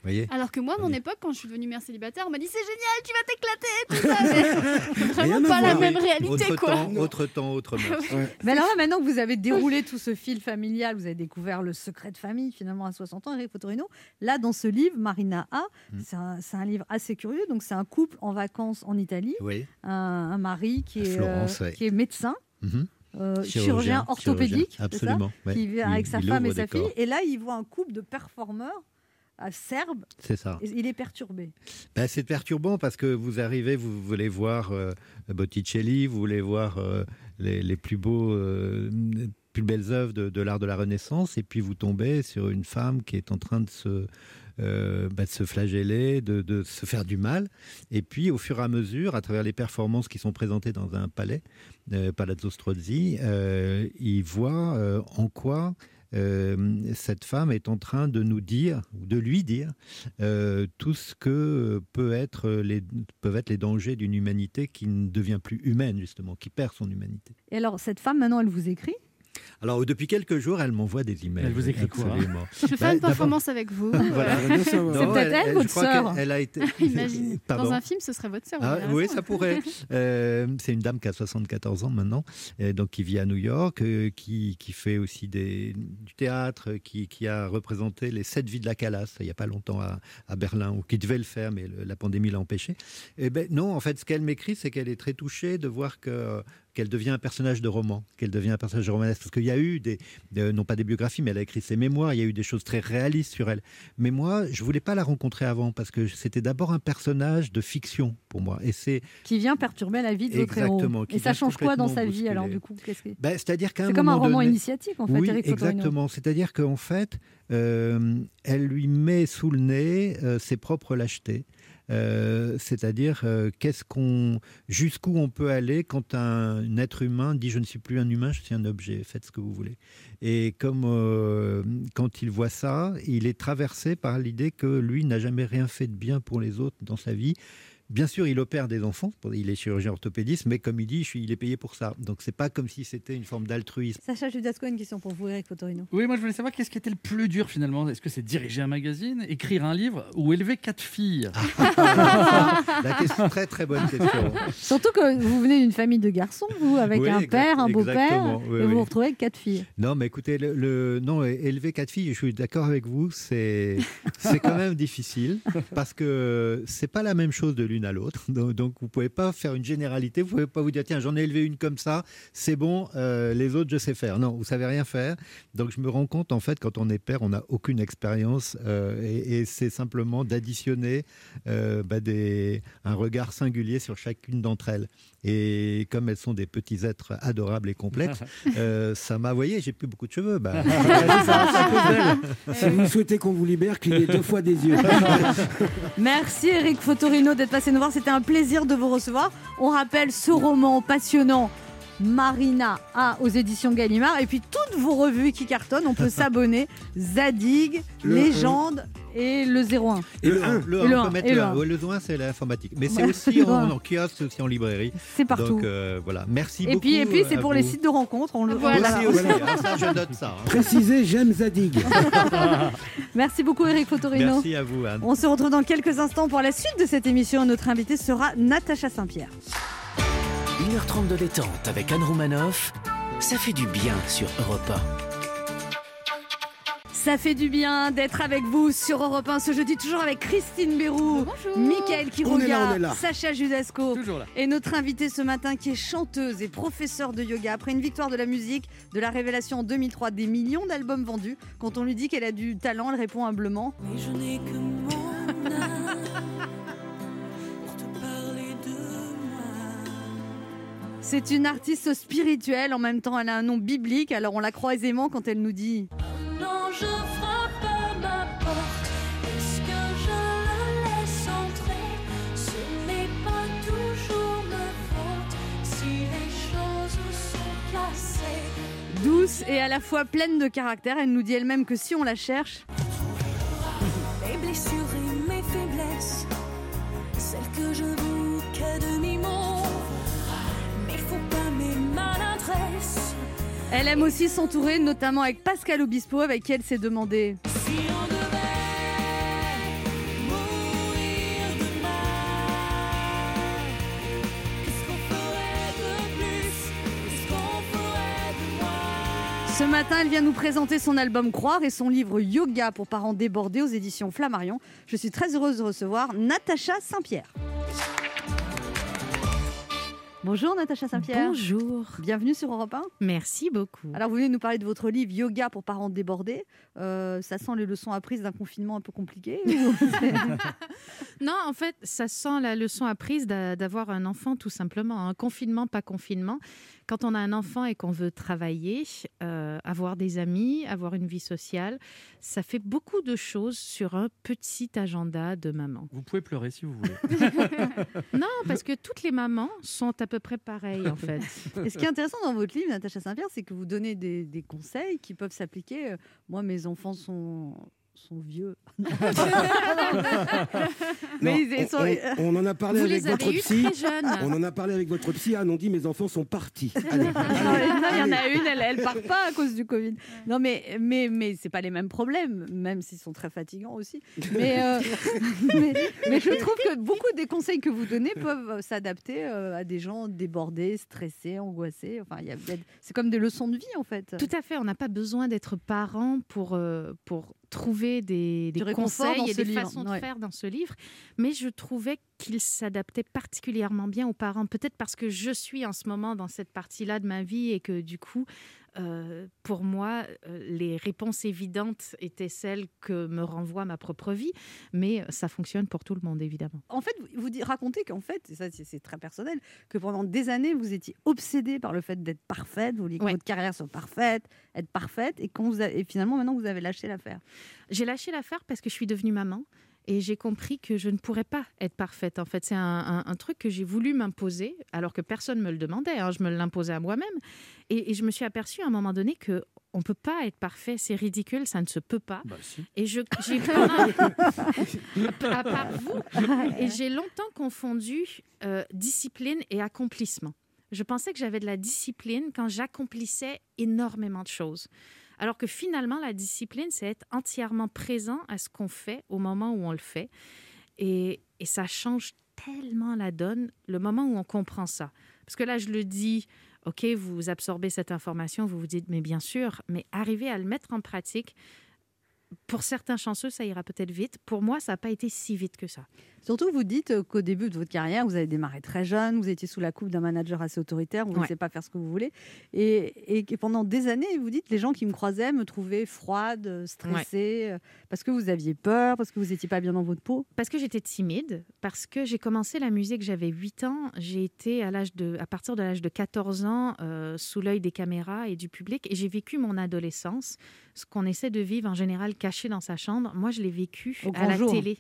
voyez Alors que moi, à mon époque, quand je suis devenue mère célibataire, on m'a dit c'est génial, tu vas t'éclater, tout ça. Mais Rien vraiment pas la voir. même réalité, autre quoi. Temps, autre temps, autre mœurs. Mais alors là, maintenant que vous avez déroulé tout ce fil familial, vous avez découvert le secret de famille finalement à 60 ans, Eric Fotorino. Là, dans ce livre, Marina A, Mm. c'est un, livre assez curieux. Donc, c'est un couple en vacances en Italie, Oui. un, un mari qui À est, Florence, euh, ouais. qui est médecin. Mhm. Euh, Chirurgien, orthopédique, chirurgien, ça ouais. qui Il- avec sa il femme et sa fille. corps. Et là, il voit un couple de performeurs euh, serbes. C'est ça. Il est perturbé. Ben, c'est perturbant parce que vous arrivez, vous voulez voir euh, Botticelli, vous voulez voir euh, les, les plus beaux, euh, plus belles œuvres de, de l'art de la Renaissance, et puis vous tombez sur une femme qui est en train de se, euh, ben, de se flageller, de, se faire du mal. Et puis, au fur et à mesure, à travers les performances qui sont présentées dans un palais, euh, Palazzo Strozzi, euh, il voit en quoi cette femme est en train de nous dire, ou de lui dire, tout ce que peut être les, peuvent être les dangers d'une humanité qui ne devient plus humaine, justement, qui perd son humanité. Et alors, cette femme, maintenant, elle vous écrit? Alors, depuis quelques jours, elle m'envoie des emails. Elle vous écrit quoi. Je vais faire Bah, une d'abord- performance avec vous. Voilà. C'est peut-être elle, votre je crois sœur. qu'elle- Elle a été. Imagine. Pardon Dans un film, ce serait votre sœur. Ah, oui, ça pourrait. Euh, c'est une dame qui a 74 ans maintenant, et donc qui vit à New York, euh, qui, qui fait aussi des, du théâtre, qui, qui a représenté les sept vies de la Calas il n'y a pas longtemps à, à Berlin, ou qui devait le faire, mais le- la pandémie l'a empêché. Et ben non, en fait, ce qu'elle m'écrit, c'est qu'elle est très touchée de voir que qu'elle devient un personnage de roman, qu'elle devient un personnage de romanesque, parce qu'il y a eu des, des- non pas des biographies, mais elle a écrit ses mémoires, il y a eu des choses très réalistes sur elle. Mais moi, je voulais pas la rencontrer avant, parce que c'était d'abord un personnage de fiction pour moi, et c'est qui vient perturber la vie de votre Exactement, héros. Et ça change quoi dans sa vie alors du coup que- ben, C'est un comme un roman donné- initiatique en fait, Oui, Eric exactement. C'est-à-dire qu'en fait, euh, elle lui met sous le nez euh, ses propres lâchetés. Euh, c'est-à-dire euh, qu'est-ce qu'on, jusqu'où on peut aller quand un, être humain dit je ne suis plus un humain, je suis un objet, faites ce que vous voulez. Et comme euh, quand il voit ça, il est traversé par l'idée que lui n'a jamais rien fait de bien pour les autres dans sa vie. Bien sûr, il opère des enfants, il est chirurgien orthopédiste, mais comme il dit, je suis- il est payé pour ça. Donc c'est pas comme si c'était une forme d'altruisme. Sacha Judasco, une question pour vous, Eric Fotorino. Oui, moi je voulais savoir qu'est-ce qui était le plus dur finalement? Est-ce que c'est diriger un magazine, écrire un livre ou élever quatre filles? La question, très très bonne question. Surtout que vous venez d'une famille de garçons, vous, avec Oui, un exact- père, un beau-père, oui, et vous oui. vous retrouvez avec quatre filles. Non, mais écoutez, le, le- non, élever quatre filles, je suis d'accord avec vous, c'est c'est quand même difficile parce que c'est pas la même chose de l'une à l'autre. Donc, vous pouvez pas faire une généralité. Vous pouvez pas vous dire tiens j'en ai élevé une comme ça, c'est bon, euh, les autres je sais faire. Non, vous savez rien faire. Donc je me rends compte en fait quand on est père, on n'a aucune expérience euh, et, c'est simplement d'additionner euh, bah, un regard singulier sur chacune d'entre elles. Et comme elles sont des petits êtres adorables et complexes, euh, ça m'a, voyez, j'ai plus beaucoup de cheveux. Bah. Si vous souhaitez qu'on vous libère, clignez deux fois des yeux. Merci Eric Fotorino d'être passé nous voir. C'était un plaisir de vous recevoir. On rappelle ce roman passionnant. Marina A aux éditions Gallimard et puis toutes vos revues qui cartonnent, on peut s'abonner Zadig, Le- Légende et le 01. Et le 1, le Et le 1, on un, peut mettre et le le 1. un. Ouais, le 1, c'est l'informatique. Mais c'est aussi en, en kiosque, c'est aussi en librairie. C'est partout. Donc euh, voilà, merci Et beaucoup. puis, et puis c'est pour les vous. sites de rencontres. On le Voilà. Aussi, aussi, hein, ça, je note ça. hein. Précisez, j'aime Zadig. Merci beaucoup Eric Fotorino. Merci à vous, Anne. On se retrouve dans quelques instants pour la suite de cette émission. Notre invité sera Natacha Saint-Pierre. 1h30 de détente avec Anne Romanoff, ça fait du bien sur Europe Ça fait du bien d'être avec vous sur Europe 1 ce jeudi, toujours avec Christine Bérou, Mickaël On est là, on Quiroga, est là. Sacha Judasco là. et notre invitée ce matin qui est chanteuse et professeure de yoga. Après une victoire de la musique, de la révélation en 2003, des millions d'albums vendus, quand on lui dit qu'elle a du talent, elle répond humblement Mais je n'ai que mon âme pour te parler de moi. C'est une artiste spirituelle, en même temps elle a un nom biblique, alors on la croit aisément quand elle nous dit douce et à la fois pleine de caractère. Elle nous dit elle-même que si on la cherche, Mes blessures et mes faiblesses, celles que je vous qu'à demi-mot. Mais faut pas mes maladresses. Elle aime aussi s'entourer, notamment avec Pascal Obispo, avec qui elle s'est demandé Si on devait moins Ce matin, elle vient nous présenter son album Croire et son livre Yoga pour parents débordés aux éditions Flammarion. Je suis très heureuse de recevoir Natacha Saint-Pierre. Bonjour Natacha Saint-Pierre. Bonjour. Bienvenue sur Europe 1. Merci beaucoup. Alors vous venez nous parler de votre livre Yoga pour parents débordés. Euh, ça sent les leçons apprises d'un confinement un peu compliqué Non, en fait, ça sent la leçon apprise d'a- d'avoir un enfant, tout simplement. Un confinement, pas confinement. Quand on a un enfant et qu'on veut travailler, euh, avoir des amis, avoir une vie sociale, ça fait beaucoup de choses sur un petit agenda de maman. Vous pouvez pleurer si vous voulez. Non, parce que toutes les mamans sont à peu près pareilles, en fait. Et ce qui est intéressant dans votre livre, Natacha Saint-Pierre, c'est que vous donnez des, des conseils qui peuvent s'appliquer. Euh, Moi, mes enfants sont, sont vieux. Mais Non, ils- sont- on, on- on en a parlé Vous avec votre psy. On en a parlé avec votre psy. Anne, on dit mes enfants sont partis. Allez. Non, il y en a une, elle, elle part pas à cause du Covid. Non, mais mais mais c'est pas les mêmes problèmes, même s'ils sont très fatigants aussi. Mais, euh, mais mais je trouve que beaucoup des conseils que vous donnez peuvent euh, s'adapter euh, à des gens débordés, stressés, angoissés. Enfin, c'est comme des leçons de vie en fait. Tout à fait, on n'a pas besoin d'être parent pour, euh, pour trouver des, conseils et des livre, façons de faire dans ce livre, mais je trouvais qu'il s'adaptait particulièrement bien aux parents, peut-être parce que je suis en ce moment dans cette partie-là de ma vie et que du coup, euh, pour moi, euh, les réponses évidentes étaient celles que me renvoie ma propre vie, mais euh, ça fonctionne pour tout le monde, évidemment. En fait, vous, racontez qu'en fait, et ça c'est très personnel, que pendant des années, vous étiez obsédé par le fait d'être parfaite, vous vouliez que votre carrière soit parfaite, être parfaite, et, quand vous et finalement, maintenant, vous avez lâché l'affaire. J'ai lâché l'affaire parce que je suis devenue maman et j'ai compris que je ne pourrais pas être parfaite. En fait, c'est un, un- un truc que j'ai voulu m'imposer alors que personne ne me le demandait. hein. Je me l'imposais à moi-même. Et, et je me suis aperçue à un moment donné que on peut pas être parfait, c'est ridicule, ça ne se peut pas. Et je, j'ai à part vous, et j'ai longtemps confondu euh, discipline et accomplissement. Je pensais que j'avais de la discipline quand j'accomplissais énormément de choses. Alors que finalement, la discipline, c'est être entièrement présent à ce qu'on fait au moment où on le fait. Et, ça change tellement la donne le moment où on comprend ça. Parce que là, je le dis, OK, vous absorbez cette information, vous vous dites, mais bien sûr, mais arriver à le mettre en pratique, pour certains chanceux, ça ira peut-être vite. Pour moi, ça n'a pas été si vite que ça. Surtout, vous dites euh, qu'au début de votre carrière, vous avez démarré très jeune, vous étiez sous la coupe d'un manager assez autoritaire, vous ne Ouais. laissez pas faire ce que vous voulez. Et, pendant des années, vous dites, les gens qui me croisaient me trouvaient froide, euh, stressée, euh, parce que vous aviez peur, parce que vous n'étiez pas bien dans votre peau. Parce que j'étais timide, parce que j'ai commencé la musique, j'avais 8 ans, j'ai été à, l'âge de, à partir de l'âge de 14 ans euh, sous l'œil des caméras et du public, et j'ai vécu mon adolescence, ce qu'on essaie de vivre en général caché dans sa chambre. Moi, je l'ai vécu Au à la jour. télé.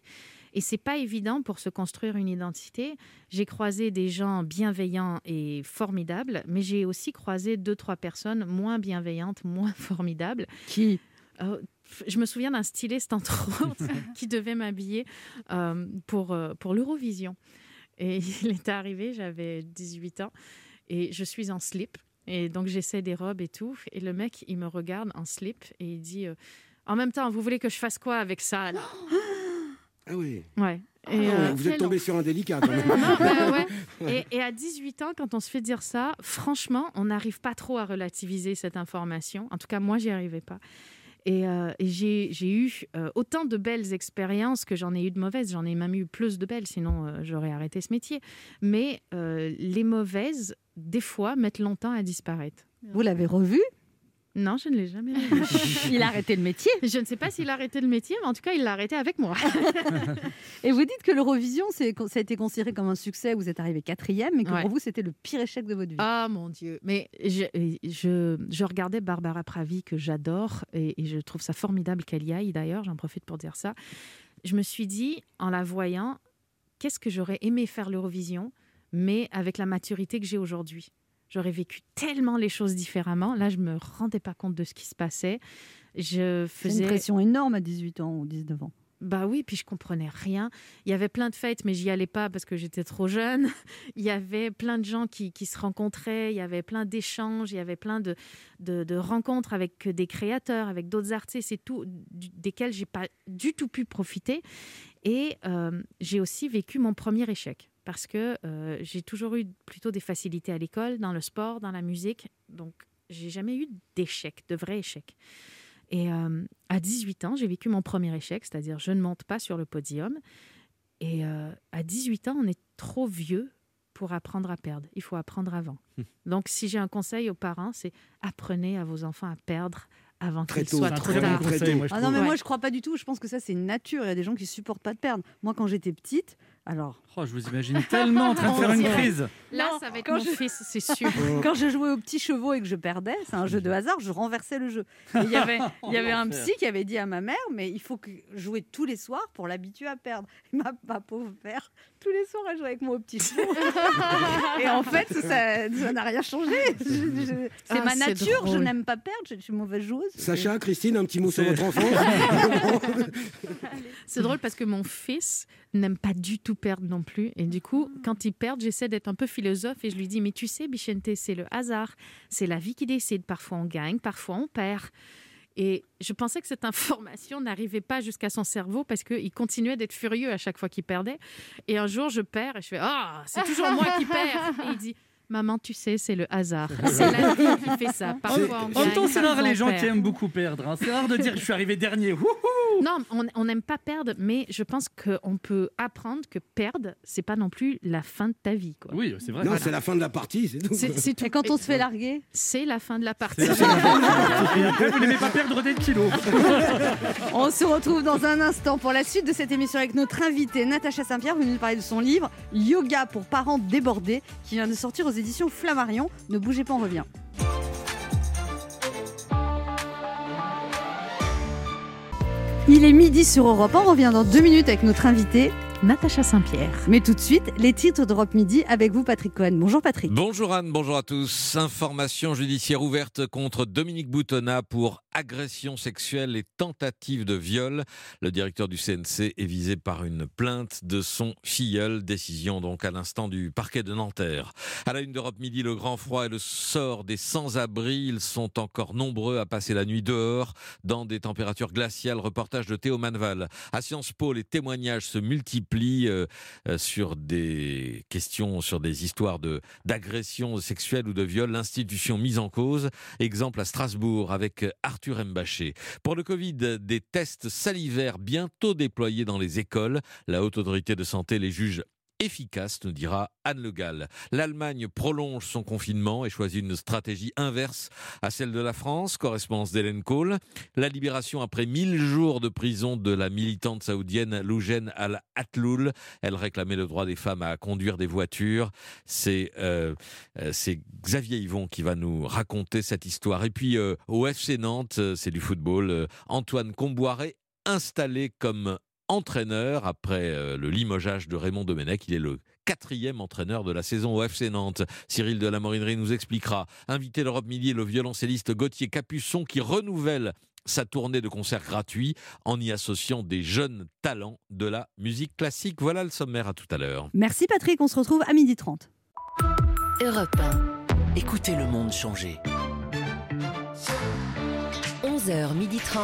Et c'est pas évident pour se construire une identité. J'ai croisé des gens bienveillants et formidables, mais j'ai aussi croisé deux, trois personnes moins bienveillantes, moins formidables. Qui? Euh, je me souviens d'un styliste, entre autres, qui devait m'habiller euh, pour, euh, pour l'Eurovision. Et il était arrivé, j'avais 18 ans, et je suis en slip. Et donc, j'essaie des robes et tout. Et le mec, il me regarde en slip et il dit euh, En même temps, vous voulez que je fasse quoi avec ça là? Ah oui. Ouais. Ah, euh, vous êtes tombé sur un délicat quand même. non, bah ouais. et, et à 18 ans, quand on se fait dire ça, franchement, on n'arrive pas trop à relativiser cette information. En tout cas, moi, j'y arrivais pas. Et, euh, et j'ai j'ai eu euh, autant de belles expériences que j'en ai eu de mauvaises. J'en ai même eu plus de belles, sinon euh, j'aurais arrêté ce métier. Mais euh, les mauvaises, des fois, mettent longtemps à disparaître. Vous l'avez revu? Non, je ne l'ai jamais revu. Il a arrêté le métier Je ne sais pas s'il a arrêté le métier, mais en tout cas, il l'a arrêté avec moi. Et vous dites que l'Eurovision, c'est- ça a été considéré comme un succès, vous êtes arrivé quatrième, et que Ouais. pour vous, c'était le pire échec de votre vie. Ah mon Dieu. Mais je, je, je regardais Barbara Pravi, que j'adore, et, et je trouve ça formidable qu'elle y aille d'ailleurs, j'en profite pour dire ça. Je me suis dit, en la voyant, qu'est-ce que j'aurais aimé faire l'Eurovision, mais avec la maturité que j'ai aujourd'hui? J'aurais vécu tellement les choses différemment. Là, je me rendais pas compte de ce qui se passait. Je faisais une pression énorme à 18 ans ou 19 ans. bah oui, puis je comprenais rien. Il y avait plein de fêtes, mais j'y allais pas parce que j'étais trop jeune. Il y avait plein de gens qui, qui se rencontraient, il y avait plein d'échanges, il y avait plein de, de, de rencontres avec des créateurs, avec d'autres artistes et tout, du- desquels j'ai pas du tout pu profiter. Et euh, j'ai aussi vécu mon premier échec parce que euh, j'ai toujours eu plutôt des facilités à l'école, dans le sport, dans la musique. Donc, j'ai jamais eu d'échec, de vrai échec. Et euh, à 18 ans, j'ai vécu mon premier échec, c'est-à-dire je ne monte pas sur le podium. Et euh, à 18 ans, on est trop vieux pour apprendre à perdre. Il faut apprendre avant. Donc, si j'ai un conseil aux parents, c'est apprenez à vos enfants à perdre avant qu'il soit trop très bon tard. conseil, moi, je Ah non, mais Ouais. moi, je crois pas du tout. Je pense que ça, c'est une nature. Il y a des gens qui supportent pas de perdre. Moi, quand j'étais petite, alors. Oh, je vous imagine tellement en train de faire une crise. Là, Non, ça va être quand mon je- fils, c'est sûr. Quand je jouais aux petits chevaux et que je perdais, c'est un jeu de hasard, je renversais le jeu. Il y avait, il y avait un psy qui avait dit à ma mère, mais il faut que jouer tous les soirs pour l'habituer à perdre. Et ma, ma pauvre mère, tous les soirs, elle jouait avec petits chevaux. et en fait, ça n'a rien changé. Je- C'est Ah, ma nature, je n'aime pas perdre, je, suis mauvaise joueuse. Sacha, Christine, un petit mot sur votre enfant C'est drôle parce que mon fils n'aime pas du tout perdre non plus. Et du coup, quand il perd, j'essaie d'être un peu philosophe et je lui dis Mais tu sais, Bichente, c'est le hasard. C'est la vie qui décide. Parfois on gagne, parfois on perd. Et je pensais que cette information n'arrivait pas jusqu'à son cerveau parce qu'il continuait d'être furieux à chaque fois qu'il perdait. Et un jour, je perds et je fais Ah, c'est toujours moi qui perds. Et il dit Maman, tu sais, c'est le hasard. C'est la vie qui fait ça. Parfois on En gagne, même temps, c'est rare les gens perd. qui aiment beaucoup perdre. hein. C'est rare de dire que je suis arrivé dernier. Wouhou Non, on n'aime pas perdre, mais je pense qu'on peut apprendre que perdre, c'est pas non plus la fin de ta vie. Quoi. Oui, c'est vrai. Non, Voilà. c'est la fin de la partie, c'est tout. C'est c'est tout. Et quand on se fait larguer C'est la fin de la partie. Après, vous n'aimez pas perdre des kilos. On se retrouve dans un instant pour la suite de cette émission avec notre invitée Natacha Saint-Pierre. Vous nous parler de son livre Yoga pour parents débordés qui vient de sortir aux éditions Flammarion. Ne bougez pas, on revient. Il est midi sur Europe. On revient dans deux minutes avec notre invitée Natacha Saint-Pierre. Mais tout de suite, les titres d'Europe Midi avec vous, Patrick Cohen. Bonjour Patrick. Bonjour Anne, bonjour à tous. Information judiciaire ouverte contre Dominique Boutonnat pour agression sexuelle et tentative de viol. Le directeur du CNC est visé par une plainte de son filleul. Décision donc à l'instant du parquet de Nanterre. À la une d'Europe Midi, le grand froid et le sort des sans-abri. Ils sont encore nombreux à passer la nuit dehors dans des températures glaciales. Reportage de Théo Manval. À Sciences Po, les témoignages se multiplient euh, euh, sur des questions, sur des histoires de d'agression sexuelle ou de viol. L'institution mise en cause. Exemple à Strasbourg avec Arthur Mbaché. Pour le Covid, des tests salivaires bientôt déployés dans les écoles. La haute autorité de santé les juge efficace, nous dira Anne Le Gall. L'Allemagne prolonge son confinement et choisit une stratégie inverse à celle de la France, correspondance d'Hélène Kohl. La libération après 1000 jours de prison de la militante saoudienne Loujen Al-Atloul. Elle réclamait le droit des femmes à conduire des voitures. C'est euh, euh, Xavier Yvon qui va nous raconter cette histoire. Et puis euh, au FC Nantes, c'est du football, Antoine Comboiré installé comme entraîneur après euh, le limogeage de Raymond Domenech. Il est le quatrième entraîneur de la saison au FC Nantes. Cyril de la Morinerie nous expliquera. Invité l'Europe Midi, le violoncelliste Gauthier Capuçon qui renouvelle sa tournée de concerts gratuits en y associant des jeunes talents de la musique classique. Voilà le sommaire à tout à l'heure. Merci Patrick, on se retrouve à 12h30. Europe Écoutez le monde changer. 11h30.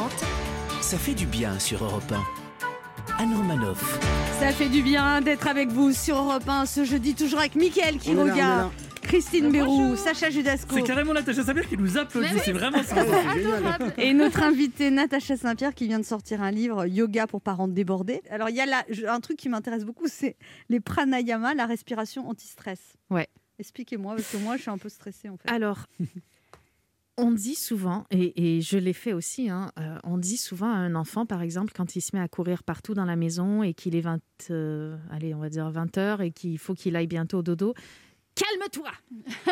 Ça fait du bien sur Europe 1. Anne Romanoff. Ça fait du bien d'être avec vous sur Europe 1 ce jeudi, toujours avec Mickaël on Quiroga, là. Christine Bérou, Sacha Judasco. C'est carrément Natacha Samir qui nous applaudit, oui, c'est vraiment adorable. Et notre invitée Natacha Saint-Pierre qui vient de sortir un livre Yoga pour parents débordés. Alors il y a là un truc qui m'intéresse beaucoup, c'est les pranayama, la respiration anti-stress. Ouais. Expliquez-moi parce que moi je suis un peu stressée en fait. Alors, on dit souvent, et, et je l'ai fait aussi, hein, euh, on dit souvent à un enfant, par exemple, quand il se met à courir partout dans la maison et qu'il est 20, euh, allez, on va dire 20 heures et qu'il faut qu'il aille bientôt au dodo, calme-toi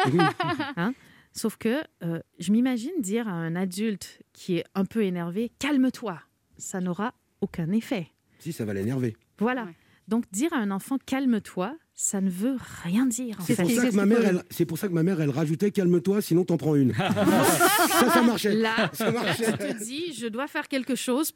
Hein? Sauf que euh, je m'imagine dire à un adulte qui est un peu énervé, calme-toi, ça n'aura aucun effet. Si, ça va l'énerver. Voilà. Donc dire à un enfant calme-toi, ça ne veut rien dire. en C'est fait. pour, ça que ma mère, elle- c'est pour ça que ma mère, elle rajoutait calme-toi, sinon t'en prends une. ça, ça marchait. Là, ça marchait. tu te dis, je dois faire quelque chose.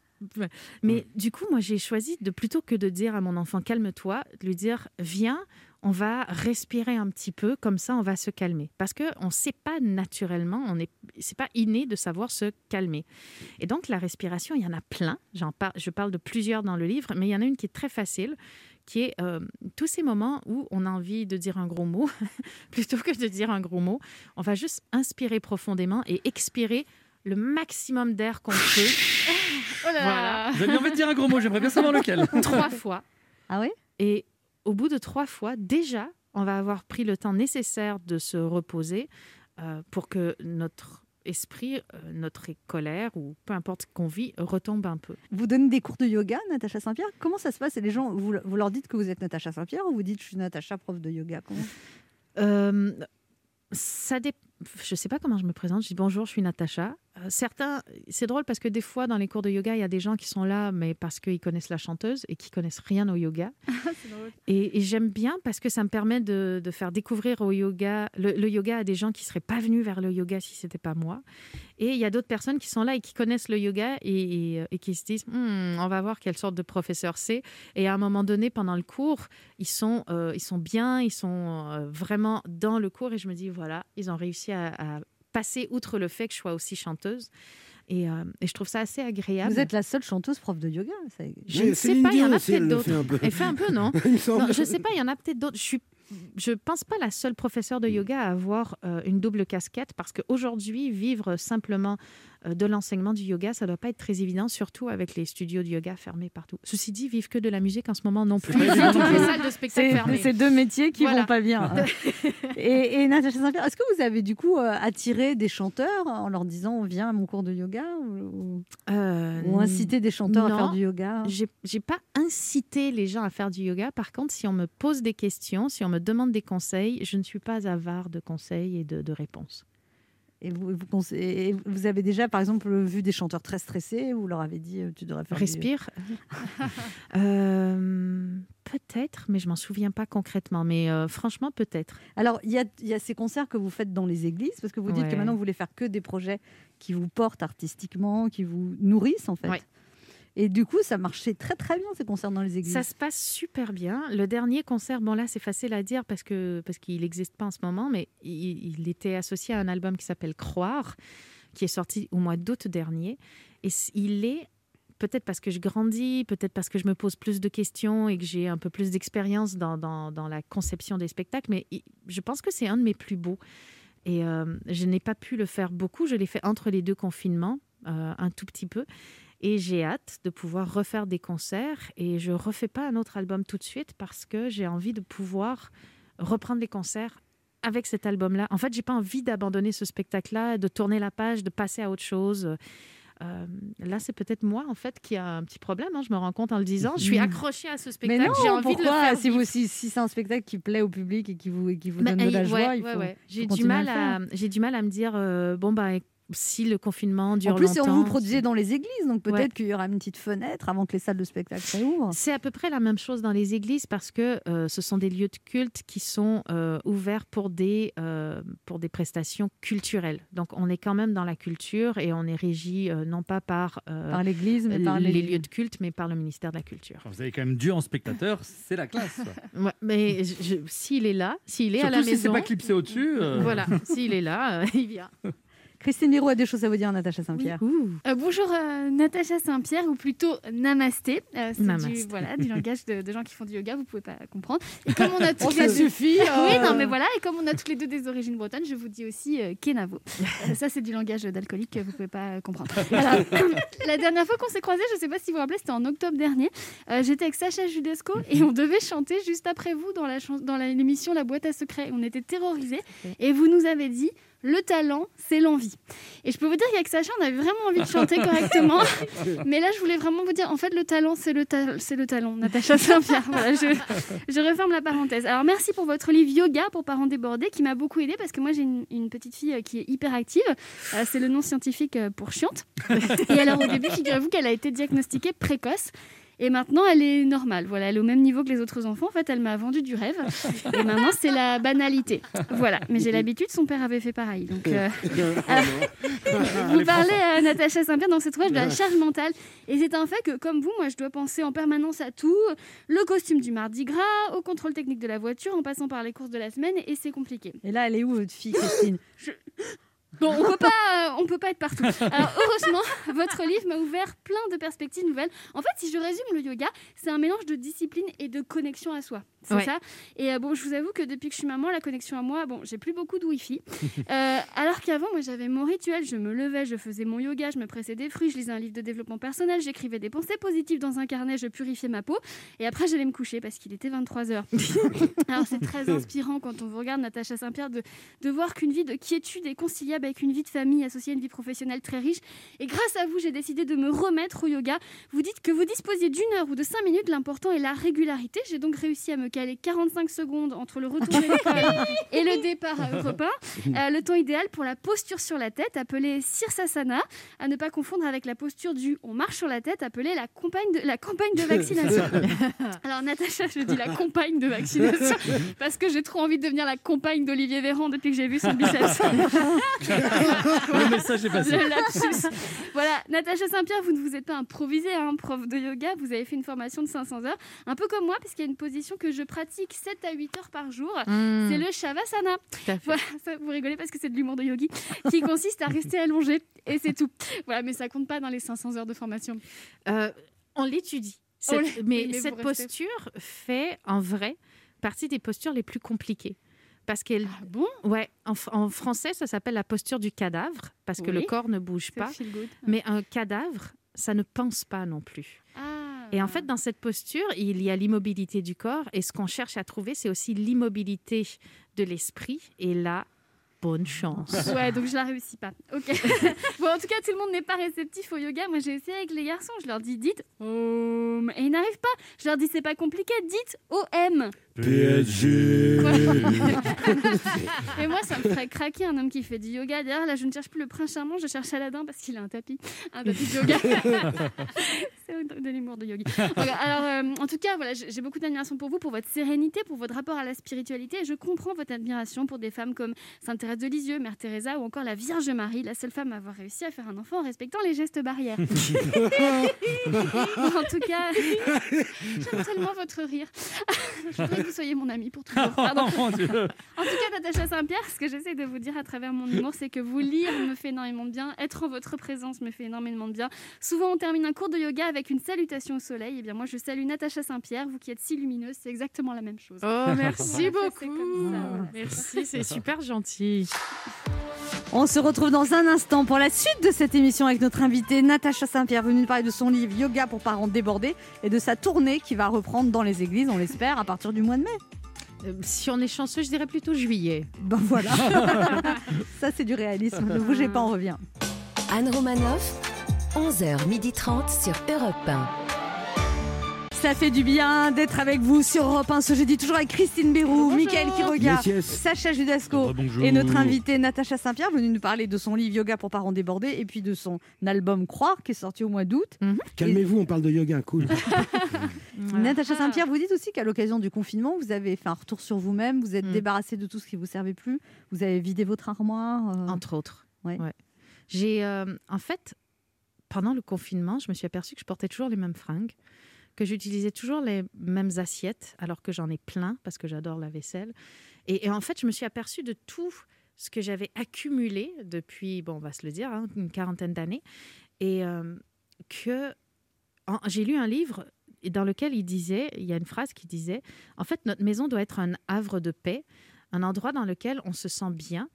Mais du coup, moi, j'ai choisi de plutôt que de dire à mon enfant calme-toi, de lui dire viens, on va respirer un petit peu, comme ça, on va se calmer. Parce que on ne sait pas naturellement, on est, c'est pas inné de savoir se calmer. Et donc, la respiration, il y en a plein. J'en par- je parle de plusieurs dans le livre, mais il y en a une qui est très facile qui est euh, tous ces moments où on a envie de dire un gros mot, plutôt que de dire un gros mot, on va juste inspirer profondément et expirer le maximum d'air qu'on peut. Oh là là. Vous avez envie de dire un gros mot, j'aimerais bien savoir lequel. Trois fois. Ah oui Et au bout de trois fois, déjà, on va avoir pris le temps nécessaire de se reposer euh, pour que notre esprit, euh, notre colère ou peu importe qu'on vit retombe un peu. Vous donnez des cours de yoga, Natacha Saint-Pierre? Comment ça se passe? Et les gens, vous, vous leur dites que vous êtes Natacha Saint-Pierre ou vous dites je suis Natacha, prof de yoga? Comment? Euh, ça Je sais pas comment je me présente. Je dis bonjour, je suis Natacha. Euh, certains, c'est drôle parce que des fois dans les cours de yoga, il y a des gens qui sont là, mais parce qu'ils connaissent la chanteuse et qui connaissent rien au yoga. Et, et j'aime bien parce que ça me permet de, de faire découvrir au yoga, le, le yoga à des gens qui seraient pas venus vers le yoga si c'était pas moi. Et il y a d'autres personnes qui sont là et qui connaissent le yoga et, et- et qui se disent, Hmm, on va voir quelle sorte de professeur c'est. Et à un moment donné, pendant le cours, ils sont, euh, ils sont bien, ils sont euh, vraiment dans le cours et je me dis, voilà, ils ont réussi à, à passer outre le fait que je sois aussi chanteuse. Et, euh, et je trouve ça assez agréable. Vous êtes la seule chanteuse prof de yoga. ça- Je ne sais pas, il y en a peut-être d'autres. Elle fait un peu, non Je ne sais pas, il y en a peut-être d'autres. Je suis je pense pas la seule professeure de yoga à avoir euh, une double casquette parce qu'aujourd'hui, vivre simplement euh, de l'enseignement du yoga, ça doit pas être très évident, surtout avec les studios de yoga fermés partout. Ceci dit, vivre que de la musique en ce moment non plus. Toutes les salles de spectacle C'est fermées. c'est deux métiers qui Voilà. vont pas bien. et, et Natacha Saint-Pierre, est-ce que vous avez du coup euh, attiré des chanteurs en leur disant viens à mon cours de yoga ou, Euh, ou incité des chanteurs non, à faire du yoga? J'ai j'ai pas incité les gens à faire du yoga. Par contre, si on me pose des questions, si on me demande des conseils, je ne suis pas avare de conseils et de, de réponses. Et vous, vous, vous avez déjà, par exemple, vu des chanteurs très stressés, vous leur avez dit euh, tu devrais faire du- Respire. Euh, peut-être, mais je m'en souviens pas concrètement. Mais euh, franchement, peut-être. Alors, il y y a ces concerts que vous faites dans les églises, parce que vous dites que maintenant, vous voulez faire que des projets qui vous portent artistiquement, qui vous nourrissent, en fait. Ouais. Et du coup, ça marchait très, très bien, ces concerts dans les églises. Ça se passe super bien. Le dernier concert, bon là, c'est facile à dire parce que parce qu'il n'existe pas en ce moment, mais il, était associé à un album qui s'appelle Croire, qui est sorti au mois d'août dernier. Et il est peut-être parce que je grandis, peut-être parce que je me pose plus de questions et que j'ai un peu plus d'expérience dans, dans, la conception des spectacles, mais je pense que c'est un de mes plus beaux. Et euh, je n'ai pas pu le faire beaucoup. Je l'ai fait entre les deux confinements, euh, un tout petit peu. Et j'ai hâte de pouvoir refaire des concerts. Et je refais pas un autre album tout de suite parce que j'ai envie de pouvoir reprendre les concerts avec cet album-là. En fait, j'ai pas envie d'abandonner ce spectacle-là, de tourner la page, de passer à autre chose. Euh, là, c'est peut-être moi, en fait, qui a un petit problème. hein, je me rends compte en le disant. Je suis Mm. accrochée à ce Mais spectacle. non, j'ai envie de le pourquoi faire. si, vous, si, si c'est un spectacle qui plaît au public et qui vous, et qui vous Bah, donne de la eh, joie, ouais, il faut, ouais, ouais. J'ai du mal à, j'ai du mal à me dire euh, bon bah si le confinement dure En plus, longtemps. vous produisez dans les églises, donc peut-être Ouais. qu'il y aura une petite fenêtre avant que les salles de spectacle réouvrent. C'est à peu près la même chose dans les églises parce que euh, ce sont des lieux de culte qui sont euh, ouverts pour des, euh, pour des prestations culturelles. Donc on est quand même dans la culture et on est régi euh, non pas par, euh, Par l'Église, mais par les... les- lieux de culte, mais par le ministère de la Culture. Vous avez quand même Dieu en spectateur, c'est la classe. Ouais, mais s'il est là, s'il est à la Surtout si c'est maison, pas clipsé au-dessus. euh. voilà, s'il est là, euh, il vient. Christine Léraud a des choses à vous dire, Natacha Saint-Pierre. Euh, bonjour euh, Natacha Saint-Pierre, ou plutôt Namasté. Euh, c'est du, Namasté. voilà, du langage de, de gens qui font du yoga, vous pouvez pas comprendre. Et comme on a toutes Oh, les ça deux... suffit, euh. Oui, non, mais voilà, et comme on a toutes les deux des origines bretonnes, je vous dis aussi euh, Kenavo. Euh, ça, c'est du langage d'alcoolique que vous pouvez pas euh, comprendre. Alors, la dernière fois qu'on s'est croisés, je sais pas si vous vous rappelez, c'était en octobre dernier. Euh, J'étais avec Sacha Judesco et on devait chanter juste après vous dans la chan- dans la- l'émission La boîte à secrets. On était terrorisés et vous nous avez dit le talent, c'est l'envie. Et je peux vous dire qu'avec Sacha, on avait vraiment envie de chanter correctement. Mais là, je voulais vraiment vous dire, en fait, le talent, c'est le, ta- c'est le talent. Natacha Saint-Pierre. Voilà, je, je referme la parenthèse. Alors, merci pour votre livre Yoga pour parents débordés qui m'a beaucoup aidé parce que moi, j'ai une, une petite fille euh, qui est hyper active. Euh, c'est le nom scientifique euh, pour chiante. Et alors, au début, figurez-vous qu'elle a été diagnostiquée précoce. Et maintenant, elle est normale. Voilà, elle est au même niveau que les autres enfants. En fait, elle m'a vendu du rêve. Et maintenant, c'est la banalité. Voilà. Mais j'ai l'habitude, son père avait fait pareil. Donc, euh, vous parlez à Natacha Saint-Pierre dans cette ouvrage de la charge mentale. Et c'est un fait que, comme vous, moi, je dois penser en permanence à tout. Le costume du mardi gras, au contrôle technique de la voiture, en passant par les courses de la semaine. Et c'est compliqué. Et là, elle est où, votre fille, Christine? Bon, on peut pas, euh, on peut pas être partout. Alors heureusement, votre livre m'a ouvert plein de perspectives nouvelles. En fait, si je résume le yoga, c'est un mélange de discipline et de connexion à soi. C'est Ouais. ça. Et euh, bon, je vous avoue que depuis que je suis maman, la connexion à moi, bon, j'ai plus beaucoup de wifi. Euh, alors qu'avant, moi, j'avais mon rituel. Je me levais, je faisais mon yoga, je me pressais des fruits, je lisais un livre de développement personnel, j'écrivais des pensées positives dans un carnet, je purifiais ma peau. Et après, j'allais me coucher parce qu'il était 23 h alors c'est très inspirant quand on vous regarde, Natacha Saint-Pierre, de, de voir qu'une vie de quiétude est conciliable avec une vie de famille associée à une vie professionnelle très riche. Et grâce à vous, j'ai décidé de me remettre au yoga. Vous dites que vous disposiez d'une heure ou de cinq minutes, l'important est la régularité. J'ai donc réussi à me caler 45 secondes entre le retour de l'école et le départ à repas. Euh, le temps idéal pour la posture sur la tête, appelée Sirsasana, à ne pas confondre avec la posture du on marche sur la tête, appelée la campagne de, la campagne de vaccination. Alors Natacha, je dis la compagne de vaccination parce que j'ai trop envie de devenir la compagne d'Olivier Véran depuis que j'ai vu son biceps. Le message est passé. Voilà, Natacha Saint-Pierre, vous ne vous êtes pas improvisée, hein, prof de yoga, vous avez fait une formation de 500 heures, un peu comme moi, puisqu'il y a une position que je pratique 7 à 8 heures par jour, Mmh. c'est le Shavasana. fait. Voilà, ça, vous rigolez parce que c'est de l'humour de yogi, qui consiste à rester allongé, et c'est tout. Voilà, mais ça compte pas dans les 500 heures de formation. Euh, on l'étudie. Cette- l'é- mais cette restez- posture fait en vrai partie des postures les plus compliquées. Parce qu'elle. Ah bon? Ouais, en, fr- en français, ça s'appelle la posture du cadavre, parce que le corps ne bouge pas. Mais un cadavre, ça ne pense pas non plus. Ah. Et en fait, dans cette posture, il y a l'immobilité du corps. Et ce qu'on cherche à trouver, c'est aussi l'immobilité de l'esprit. Et là, bonne chance. Ouais, donc je la réussis pas. Ok. bon, en tout cas, tout le monde n'est pas réceptif au yoga. Moi, j'ai essayé avec les garçons. Je leur dis dites OM. Et ils n'arrivent pas. Je leur dis c'est pas compliqué. Dites OM. PSG. Et moi, ça me ferait craquer un homme qui fait du yoga. D'ailleurs, là, je ne cherche plus le prince charmant, je cherche Aladdin parce qu'il a un tapis, un tapis de yoga. C'est de l'humour de yogi. Alors, euh, en tout cas, voilà, j'ai j'ai beaucoup d'admiration pour vous, pour votre sérénité, pour votre rapport à la spiritualité. Et je comprends votre admiration pour des femmes comme Sainte Thérèse de Lisieux, Mère Teresa ou encore la Vierge Marie, la seule femme à avoir réussi à faire un enfant en respectant les gestes barrières. en tout cas, j'aime tellement votre rire. Que vous soyez mon ami pour toujours. Pardon. Oh, mon Dieu. En tout cas, Natacha Saint-Pierre, ce que j'essaie de vous dire à travers mon humour, c'est que vous lire me fait énormément de bien, être en votre présence me fait énormément de bien. Souvent, on termine un cours de yoga avec une salutation au soleil. Et bien, moi, je salue Natacha Saint-Pierre, vous qui êtes si lumineuse, c'est exactement la même chose. Oh, merci beaucoup. comme ça, voilà. Merci, c'est super gentil. On se retrouve dans un instant pour la suite de cette émission avec notre invitée Natacha Saint-Pierre, venue nous parler de son livre Yoga pour parents débordés et de sa tournée qui va reprendre dans les églises, on l'espère, à partir du mois de mai. Euh, si on est chanceux, je dirais plutôt juillet. Ben voilà. Ça, c'est du réalisme. Ne bougez pas, on revient. Anne Romanoff, 11h30 sur Europe 1. Ça fait du bien d'être avec vous sur Europe 1 ce jeudi, toujours avec Christine Bérou, Mickaël Quiroga, Yes, yes. Sacha Judasco et notre invitée Natacha Saint-Pierre, venue nous parler de son livre Yoga pour parents débordés et puis de son album Croire qui est sorti au mois d'août. Calmez-vous, on parle de yoga, cool. Natacha Saint-Pierre, vous dites aussi qu'à l'occasion du confinement, vous avez fait un retour sur vous-même, vous Mm. êtes débarrassé de tout ce qui vous servait plus, vous avez vidé votre armoire. euh, Entre autres. Ouais. Ouais. J'ai, euh, en fait, pendant le confinement, je me suis aperçue que je portais toujours les mêmes fringues, que j'utilisais toujours les mêmes assiettes, alors que j'en ai plein parce que j'adore la vaisselle. Et, en fait, je me suis aperçue de tout ce que j'avais accumulé depuis, bon, on va se le dire, hein, une quarantaine d'années, et euh, que j'ai lu un livre dans lequel il disait, il y a une phrase qui disait, en fait, notre maison doit être un havre de paix, un endroit dans lequel on se sent bien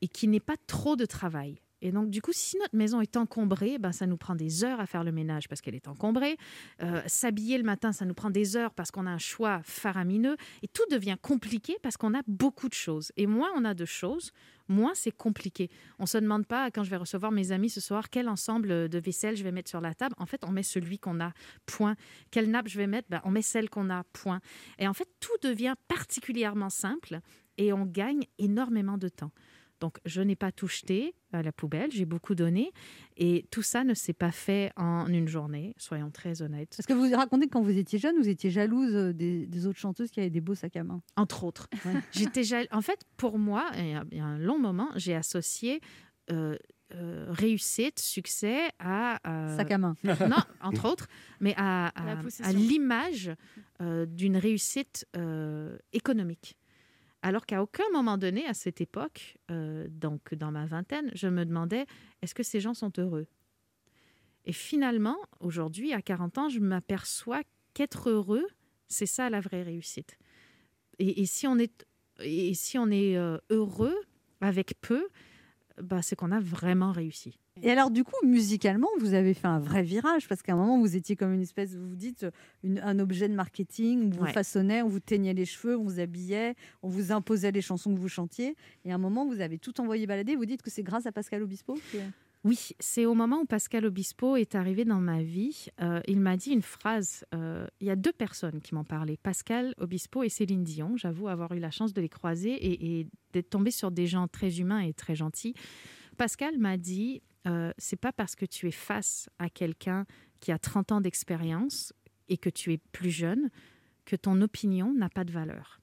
et qui n'est pas trop de travail. Et donc, du coup, si notre maison est encombrée, ben, ça nous prend des heures à faire le ménage parce qu'elle est encombrée. Euh, S'habiller le matin, ça nous prend des heures parce qu'on a un choix faramineux. Et tout devient compliqué parce qu'on a beaucoup de choses. Et moins on a de choses, moins c'est compliqué. On se demande pas, quand je vais recevoir mes amis ce soir, quel ensemble de vaisselle je vais mettre sur la table. En fait, on met celui qu'on a, point. Quelle nappe je vais mettre? Ben, On met celle qu'on a, point. Et en fait, tout devient particulièrement simple et on gagne énormément de temps. Donc, je n'ai pas tout jeté à la poubelle, j'ai beaucoup donné. Et tout ça ne s'est pas fait en une journée, soyons très honnêtes. Parce que vous racontez que quand vous étiez jeune, vous étiez jalouse euh, des, des autres chanteuses qui avaient des beaux sacs à main? Entre autres. J'étais jal- En fait, pour moi, il y a- un long moment, j'ai associé euh, euh, réussite, succès à... euh, Sac à main. Non, entre autres, mais à, l'image euh, d'une réussite euh, économique. Alors qu'à aucun moment donné, à cette époque, euh, donc dans ma vingtaine, je me demandais, est-ce que ces gens sont heureux? Et finalement, aujourd'hui, à 40 ans, je m'aperçois qu'être heureux, c'est ça la vraie réussite. Et, si on est, et si on est euh, heureux avec peu, bah, c'est qu'on a vraiment réussi. Et alors, du coup, musicalement, vous avez fait un vrai virage parce qu'à un moment, vous étiez comme une espèce, vous vous dites, une- un objet de marketing. On vous Ouais. façonnait, on vous teignait les cheveux, on vous habillait, on vous imposait les chansons que vous chantiez. Et à un moment, vous avez tout envoyé balader. Vous dites que c'est grâce à Pascal Obispo que- Oui, c'est au moment où Pascal Obispo est arrivé dans ma vie. euh, il m'a dit une phrase. euh, il y a deux personnes qui m'ont parlé Pascal Obispo et Céline Dion. J'avoue avoir eu la chance de les croiser et, et d'être tombée sur des gens très humains et très gentils. Pascal m'a dit euh, c'est pas parce que tu es face à quelqu'un qui a 30 ans d'expérience et que tu es plus jeune que ton opinion n'a pas de valeur.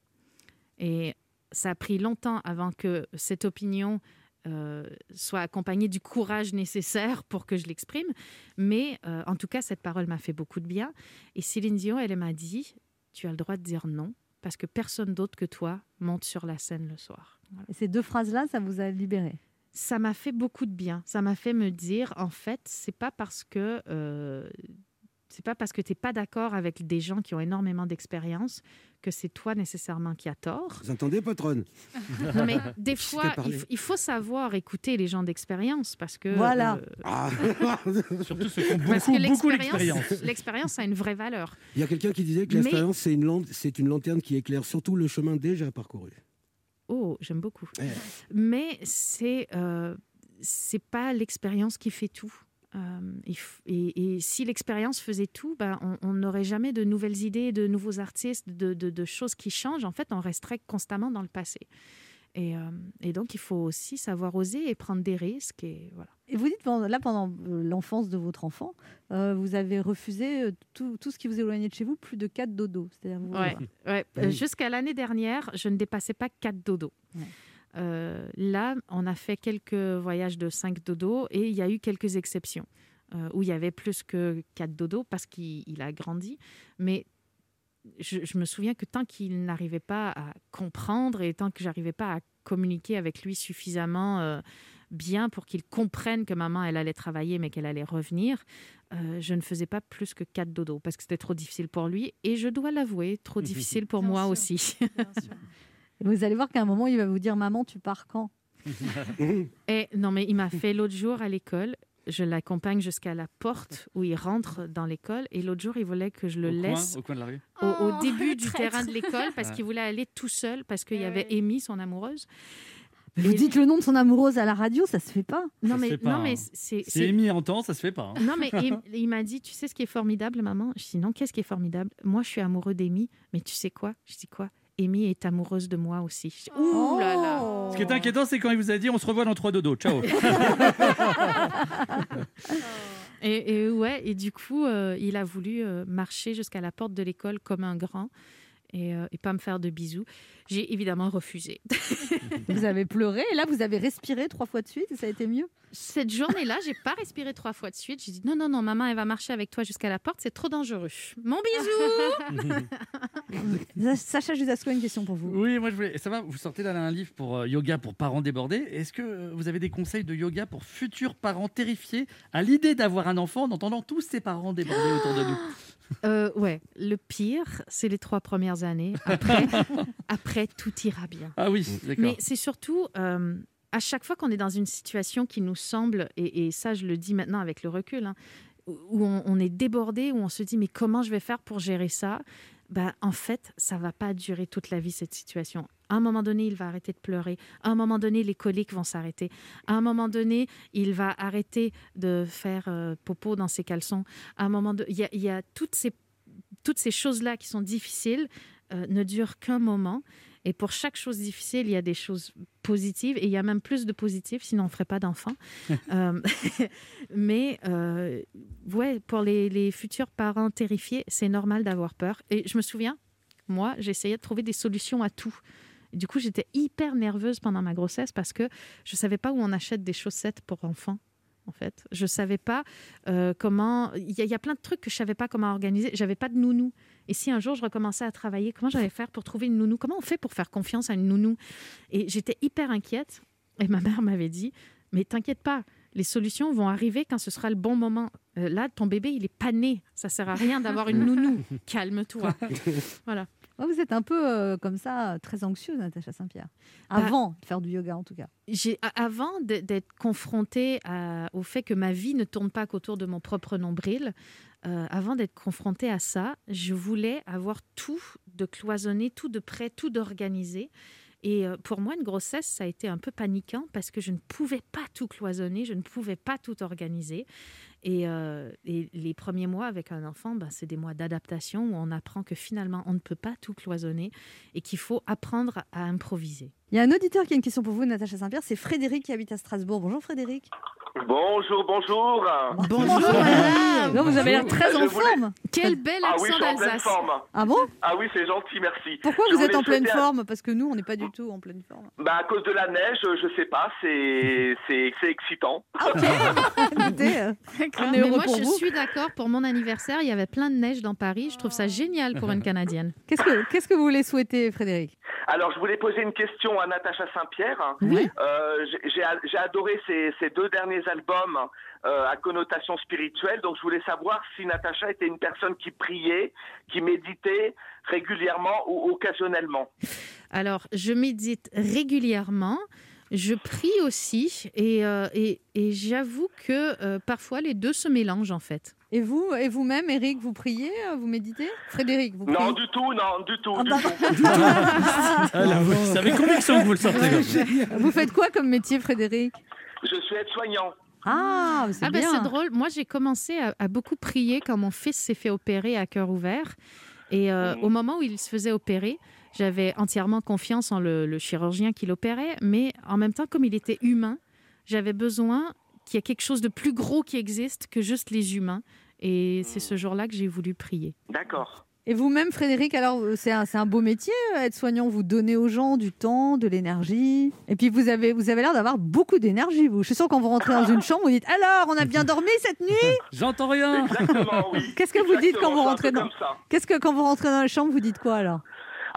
Et ça a pris longtemps avant que cette opinion euh, soit accompagnée du courage nécessaire pour que je l'exprime. Mais euh, en tout cas, cette parole m'a fait beaucoup de bien. Et Céline Dion, elle m'a dit, tu as le droit de dire non, parce que personne d'autre que toi monte sur la scène le soir. Et ces deux phrases-là, ça vous a libéré? Ça m'a fait beaucoup de bien. Ça m'a fait me dire, en fait, c'est pas parce que euh, c'est pas parce que tu n'es pas d'accord avec des gens qui ont énormément d'expérience que c'est toi nécessairement qui as tort. Vous entendez, patronne? Non, mais des fois, il, faut savoir écouter les gens d'expérience parce que. Voilà. euh, Ah. Surtout ceux qui ont beaucoup, beaucoup l'expérience, a une vraie valeur. Il y a quelqu'un qui disait que Mais- l'expérience, c'est une, lan- une lanterne qui éclaire surtout le chemin déjà parcouru. Oh, j'aime beaucoup. Mais c'est euh, c'est pas l'expérience qui fait tout. Euh, et, et si l'expérience faisait tout, ben, on- on n'aurait jamais de nouvelles idées, de nouveaux artistes, de, de- de choses qui changent. En fait, on resterait constamment dans le passé. Et, euh, et donc, il faut aussi savoir oser et prendre des risques. Et voilà. Et vous dites, là, pendant euh, l'enfance de votre enfant, euh, vous avez refusé tout, tout ce qui vous éloignait de chez vous, plus de 4 dodos. C'est-à-dire vous- Ouais, ouais. Oui. Jusqu'à l'année dernière, je ne dépassais pas 4 dodos. Euh, là, on a fait quelques voyages de 5 dodos et il y a eu quelques exceptions euh, où il y avait plus que 4 dodos parce qu'il il a grandi. Mais je, je me souviens que tant qu'il n'arrivait pas à comprendre et tant que j'arrivais pas à communiquer avec lui suffisamment euh, bien pour qu'il comprenne que maman, elle allait travailler mais qu'elle allait revenir, euh, je ne faisais pas plus que 4 dodos parce que c'était trop difficile pour lui et je dois l'avouer, trop difficile pour Bien moi sûr. aussi. Vous allez voir qu'à un moment, il va vous dire Maman, tu pars quand? Et non, mais il m'a fait l'autre jour à l'école. Je l'accompagne jusqu'à la porte où il rentre dans l'école. Et l'autre jour, il voulait que je le Au coin- laisse au coin de la rue au, au Oh, début du traître. terrain de l'école parce Ouais. qu'il voulait aller tout seul parce qu'il y Eh avait oui. Amy, son amoureuse. Vous dites le nom de son amoureuse à la radio, ça se fait pas. Non Ça mais fait pas, non mais hein. c'est Si c'est- Amy entend, ça se fait pas. hein. Non, mais il, il m'a dit, tu sais ce qui est formidable, maman? Je dis, non, qu'est-ce qui est formidable? Moi, je suis amoureux d'Amy, mais tu sais quoi? Je dis quoi? Amy est amoureuse de moi aussi. Ouh là là Ce qui est inquiétant, c'est quand il vous a dit on se revoit dans trois dodo. Ciao. Et, et ouais, et du coup, euh, il a voulu euh, marcher jusqu'à la porte de l'école comme un grand et, euh, et pas me faire de bisous. J'ai évidemment refusé. Vous avez pleuré et là vous avez respiré trois fois de suite et ça a été mieux? Cette journée-là, j'ai pas respiré trois fois de suite. J'ai dit non, non, non, maman, elle va marcher avec toi jusqu'à la porte, c'est trop dangereux. Mon bisou Sacha Judasco, une question pour vous. Oui, moi je voulais. Ça va, vous sortez là un livre pour euh, yoga pour parents débordés. Est-ce que euh, vous avez des conseils de yoga pour futurs parents terrifiés à l'idée d'avoir un enfant en entendant tous ces parents débordés autour de nous? Euh, ouais, le pire, c'est les trois premières années. Après, après tout ira bien. Ah oui, d'accord. Mais c'est surtout euh, à chaque fois qu'on est dans une situation qui nous semble, et, et ça je le dis maintenant avec le recul, hein, où où on, on est débordé, où on se dit mais comment je vais faire pour gérer ça? Bah, En fait, ça va pas durer toute la vie cette situation. À un moment donné, il va arrêter de pleurer. À un moment donné, les coliques vont s'arrêter. À un moment donné, il va arrêter de faire euh, popo dans ses caleçons. À un moment de... il, y a, il y a toutes ces, toutes ces choses-là qui sont difficiles euh, ne durent qu'un moment. Et pour chaque chose difficile, il y a des choses positives. Et il y a même plus de positives, sinon on ne ferait pas d'enfants. Euh, mais euh, ouais, pour les, les futurs parents terrifiés, c'est normal d'avoir peur. Et je me souviens, moi, j'essayais de trouver des solutions à tout. Du coup, j'étais hyper nerveuse pendant ma grossesse parce que je ne savais pas où on achète des chaussettes pour enfants. En fait, je savais pas euh, comment. Il y, y a plein de trucs que je savais pas comment organiser. J'avais pas de nounou. Et si un jour je recommençais à travailler, comment j'allais faire pour trouver une nounou? Comment on fait pour faire confiance à une nounou? Et j'étais hyper inquiète. Et ma mère m'avait dit Mais t'inquiète pas, les solutions vont arriver quand ce sera le bon moment. Euh, là, ton bébé, il est pas né. Ça sert à rien d'avoir une nounou. Calme-toi. Voilà. Ouais, vous êtes un peu euh, comme ça, très anxieuse, Natacha Saint-Pierre. Bah, Avant de faire du yoga, en tout cas. Avant d'être confrontée à- au fait que ma vie ne tourne pas qu'autour de mon propre nombril, euh, avant d'être confrontée à ça, je voulais avoir tout de cloisonné, tout de prêt, tout d'organisé. Et euh, pour moi, une grossesse, ça a été un peu paniquant parce que je ne pouvais pas tout cloisonner, je ne pouvais pas tout organiser. Et, euh, et les premiers mois avec un enfant, ben, c'est des mois d'adaptation où on apprend que finalement, on ne peut pas tout cloisonner et qu'il faut apprendre à improviser. Il y a un auditeur qui a une question pour vous, Natacha Saint-Pierre. C'est Frédéric qui habite à Strasbourg. Bonjour Frédéric. Bonjour, bonjour. Bonjour madame. Non, vous avez l'air très Je en voulais- forme. Quel bel Ah oui, je accent suis en pleine d'Alsace. forme. Ah bon? Ah oui, c'est gentil, merci. Pourquoi Je vous êtes voulais en pleine souhaiter un- forme? Parce que nous, on n'est pas du tout en pleine forme. Bah, à cause de la neige, je sais pas, c'est c'est c'est excitant. Écoutez, euh, on est Mais heureux moi, pour je vous. suis d'accord. Pour mon anniversaire, il y avait plein de neige dans Paris. Je trouve ça génial pour une Canadienne. Qu'est-ce que, qu'est-ce que vous voulez souhaiter, Frédéric? Alors, je voulais poser une question à Natacha Saint-Pierre. Oui. Euh, j'ai- adoré ces, ces deux derniers albums euh, à connotation spirituelle, donc je voulais savoir si Natacha était une personne qui priait, qui méditait régulièrement ou occasionnellement. Alors, je médite régulièrement. Je prie aussi. Et, euh, et, et j'avoue que parfois, les deux se mélangent, en fait. Et vous, et vous-même, Eric, vous priez, euh, vous méditez? Frédéric, vous priez? Non, du tout, non, du tout, du bah, tout. Ah, là, vous- c'est avec conviction que vous le sortez. Vous faites quoi comme métier, Frédéric? Je suis aide-soignant. Ah, c'est Ah ben c'est drôle. Moi, j'ai commencé à, à beaucoup prier quand mon fils s'est fait opérer à cœur ouvert. Et euh, au moment où il se faisait opérer, j'avais entièrement confiance en le, le chirurgien qui l'opérait. Mais en même temps, comme il était humain, j'avais besoin qu'il y ait quelque chose de plus gros qui existe que juste les humains. Et c'est ce jour-là que j'ai voulu prier. D'accord. Et vous-même, Frédéric, alors c'est un, beau métier, euh, être soignant. Vous donnez aux gens du temps, de l'énergie. Et puis vous avez, vous avez l'air d'avoir beaucoup d'énergie. Vous, je suis sûre quand vous rentrez dans une chambre, vous dites alors, on a bien dormi cette nuit? J'entends rien. Exactement, oui. Qu'est-ce que vous dites quand vous rentrez dans. Qu'est-ce que quand vous rentrez dans la chambre, vous dites quoi alors?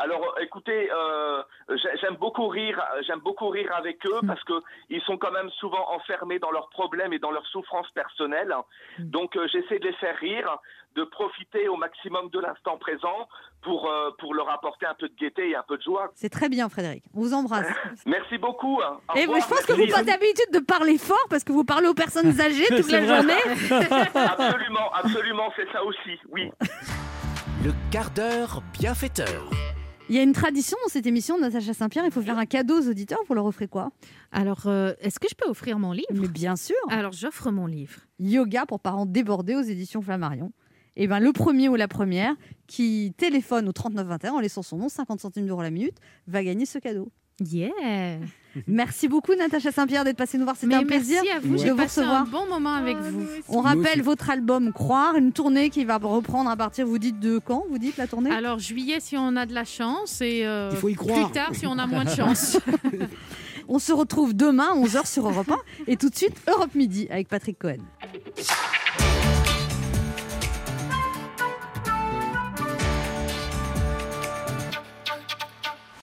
Alors, écoutez, euh, j'ai- j'aime beaucoup rire, j'aime beaucoup rire avec eux parce que ils sont quand même souvent enfermés dans leurs problèmes et dans leurs souffrances personnelles. Donc, euh, j'essaie de les faire rire, de profiter au maximum de l'instant présent pour euh, pour leur apporter un peu de gaieté et un peu de joie. C'est très bien, Frédéric. On vous embrasse. Merci beaucoup. hein. Au Et revoir, je pense que vous n'avez pas d'habitude de parler fort parce que vous parlez aux personnes âgées toute la vrai. journée. Absolument, absolument, c'est ça aussi. Oui. Le quart d'heure bienfaiteur. Il y a une tradition dans cette émission, Natacha Saint-Pierre, il faut faire un cadeau aux auditeurs. Vous leur offrez quoi? Alors, euh, est-ce que je peux offrir mon livre? Mais bien sûr. Alors, j'offre mon livre. Yoga pour parents débordés aux éditions Flammarion. Et ben le premier ou la première qui téléphone au 3921 en laissant son nom, 50 centimes d'euros la minute, va gagner ce cadeau. Yeah Merci beaucoup Natacha Saint-Pierre d'être passée nous voir. C'était un plaisir merci à vous, de vous recevoir. un bon moment avec vous. On rappelle votre album Croire, une tournée qui va reprendre à partir, vous dites de quand? Vous dites la tournée? Alors, juillet si on a de la chance et euh, Il faut y croire. plus tard si on a moins de chance. On se retrouve demain 11h sur Europe 1 et tout de suite Europe Midi avec Patrick Cohen.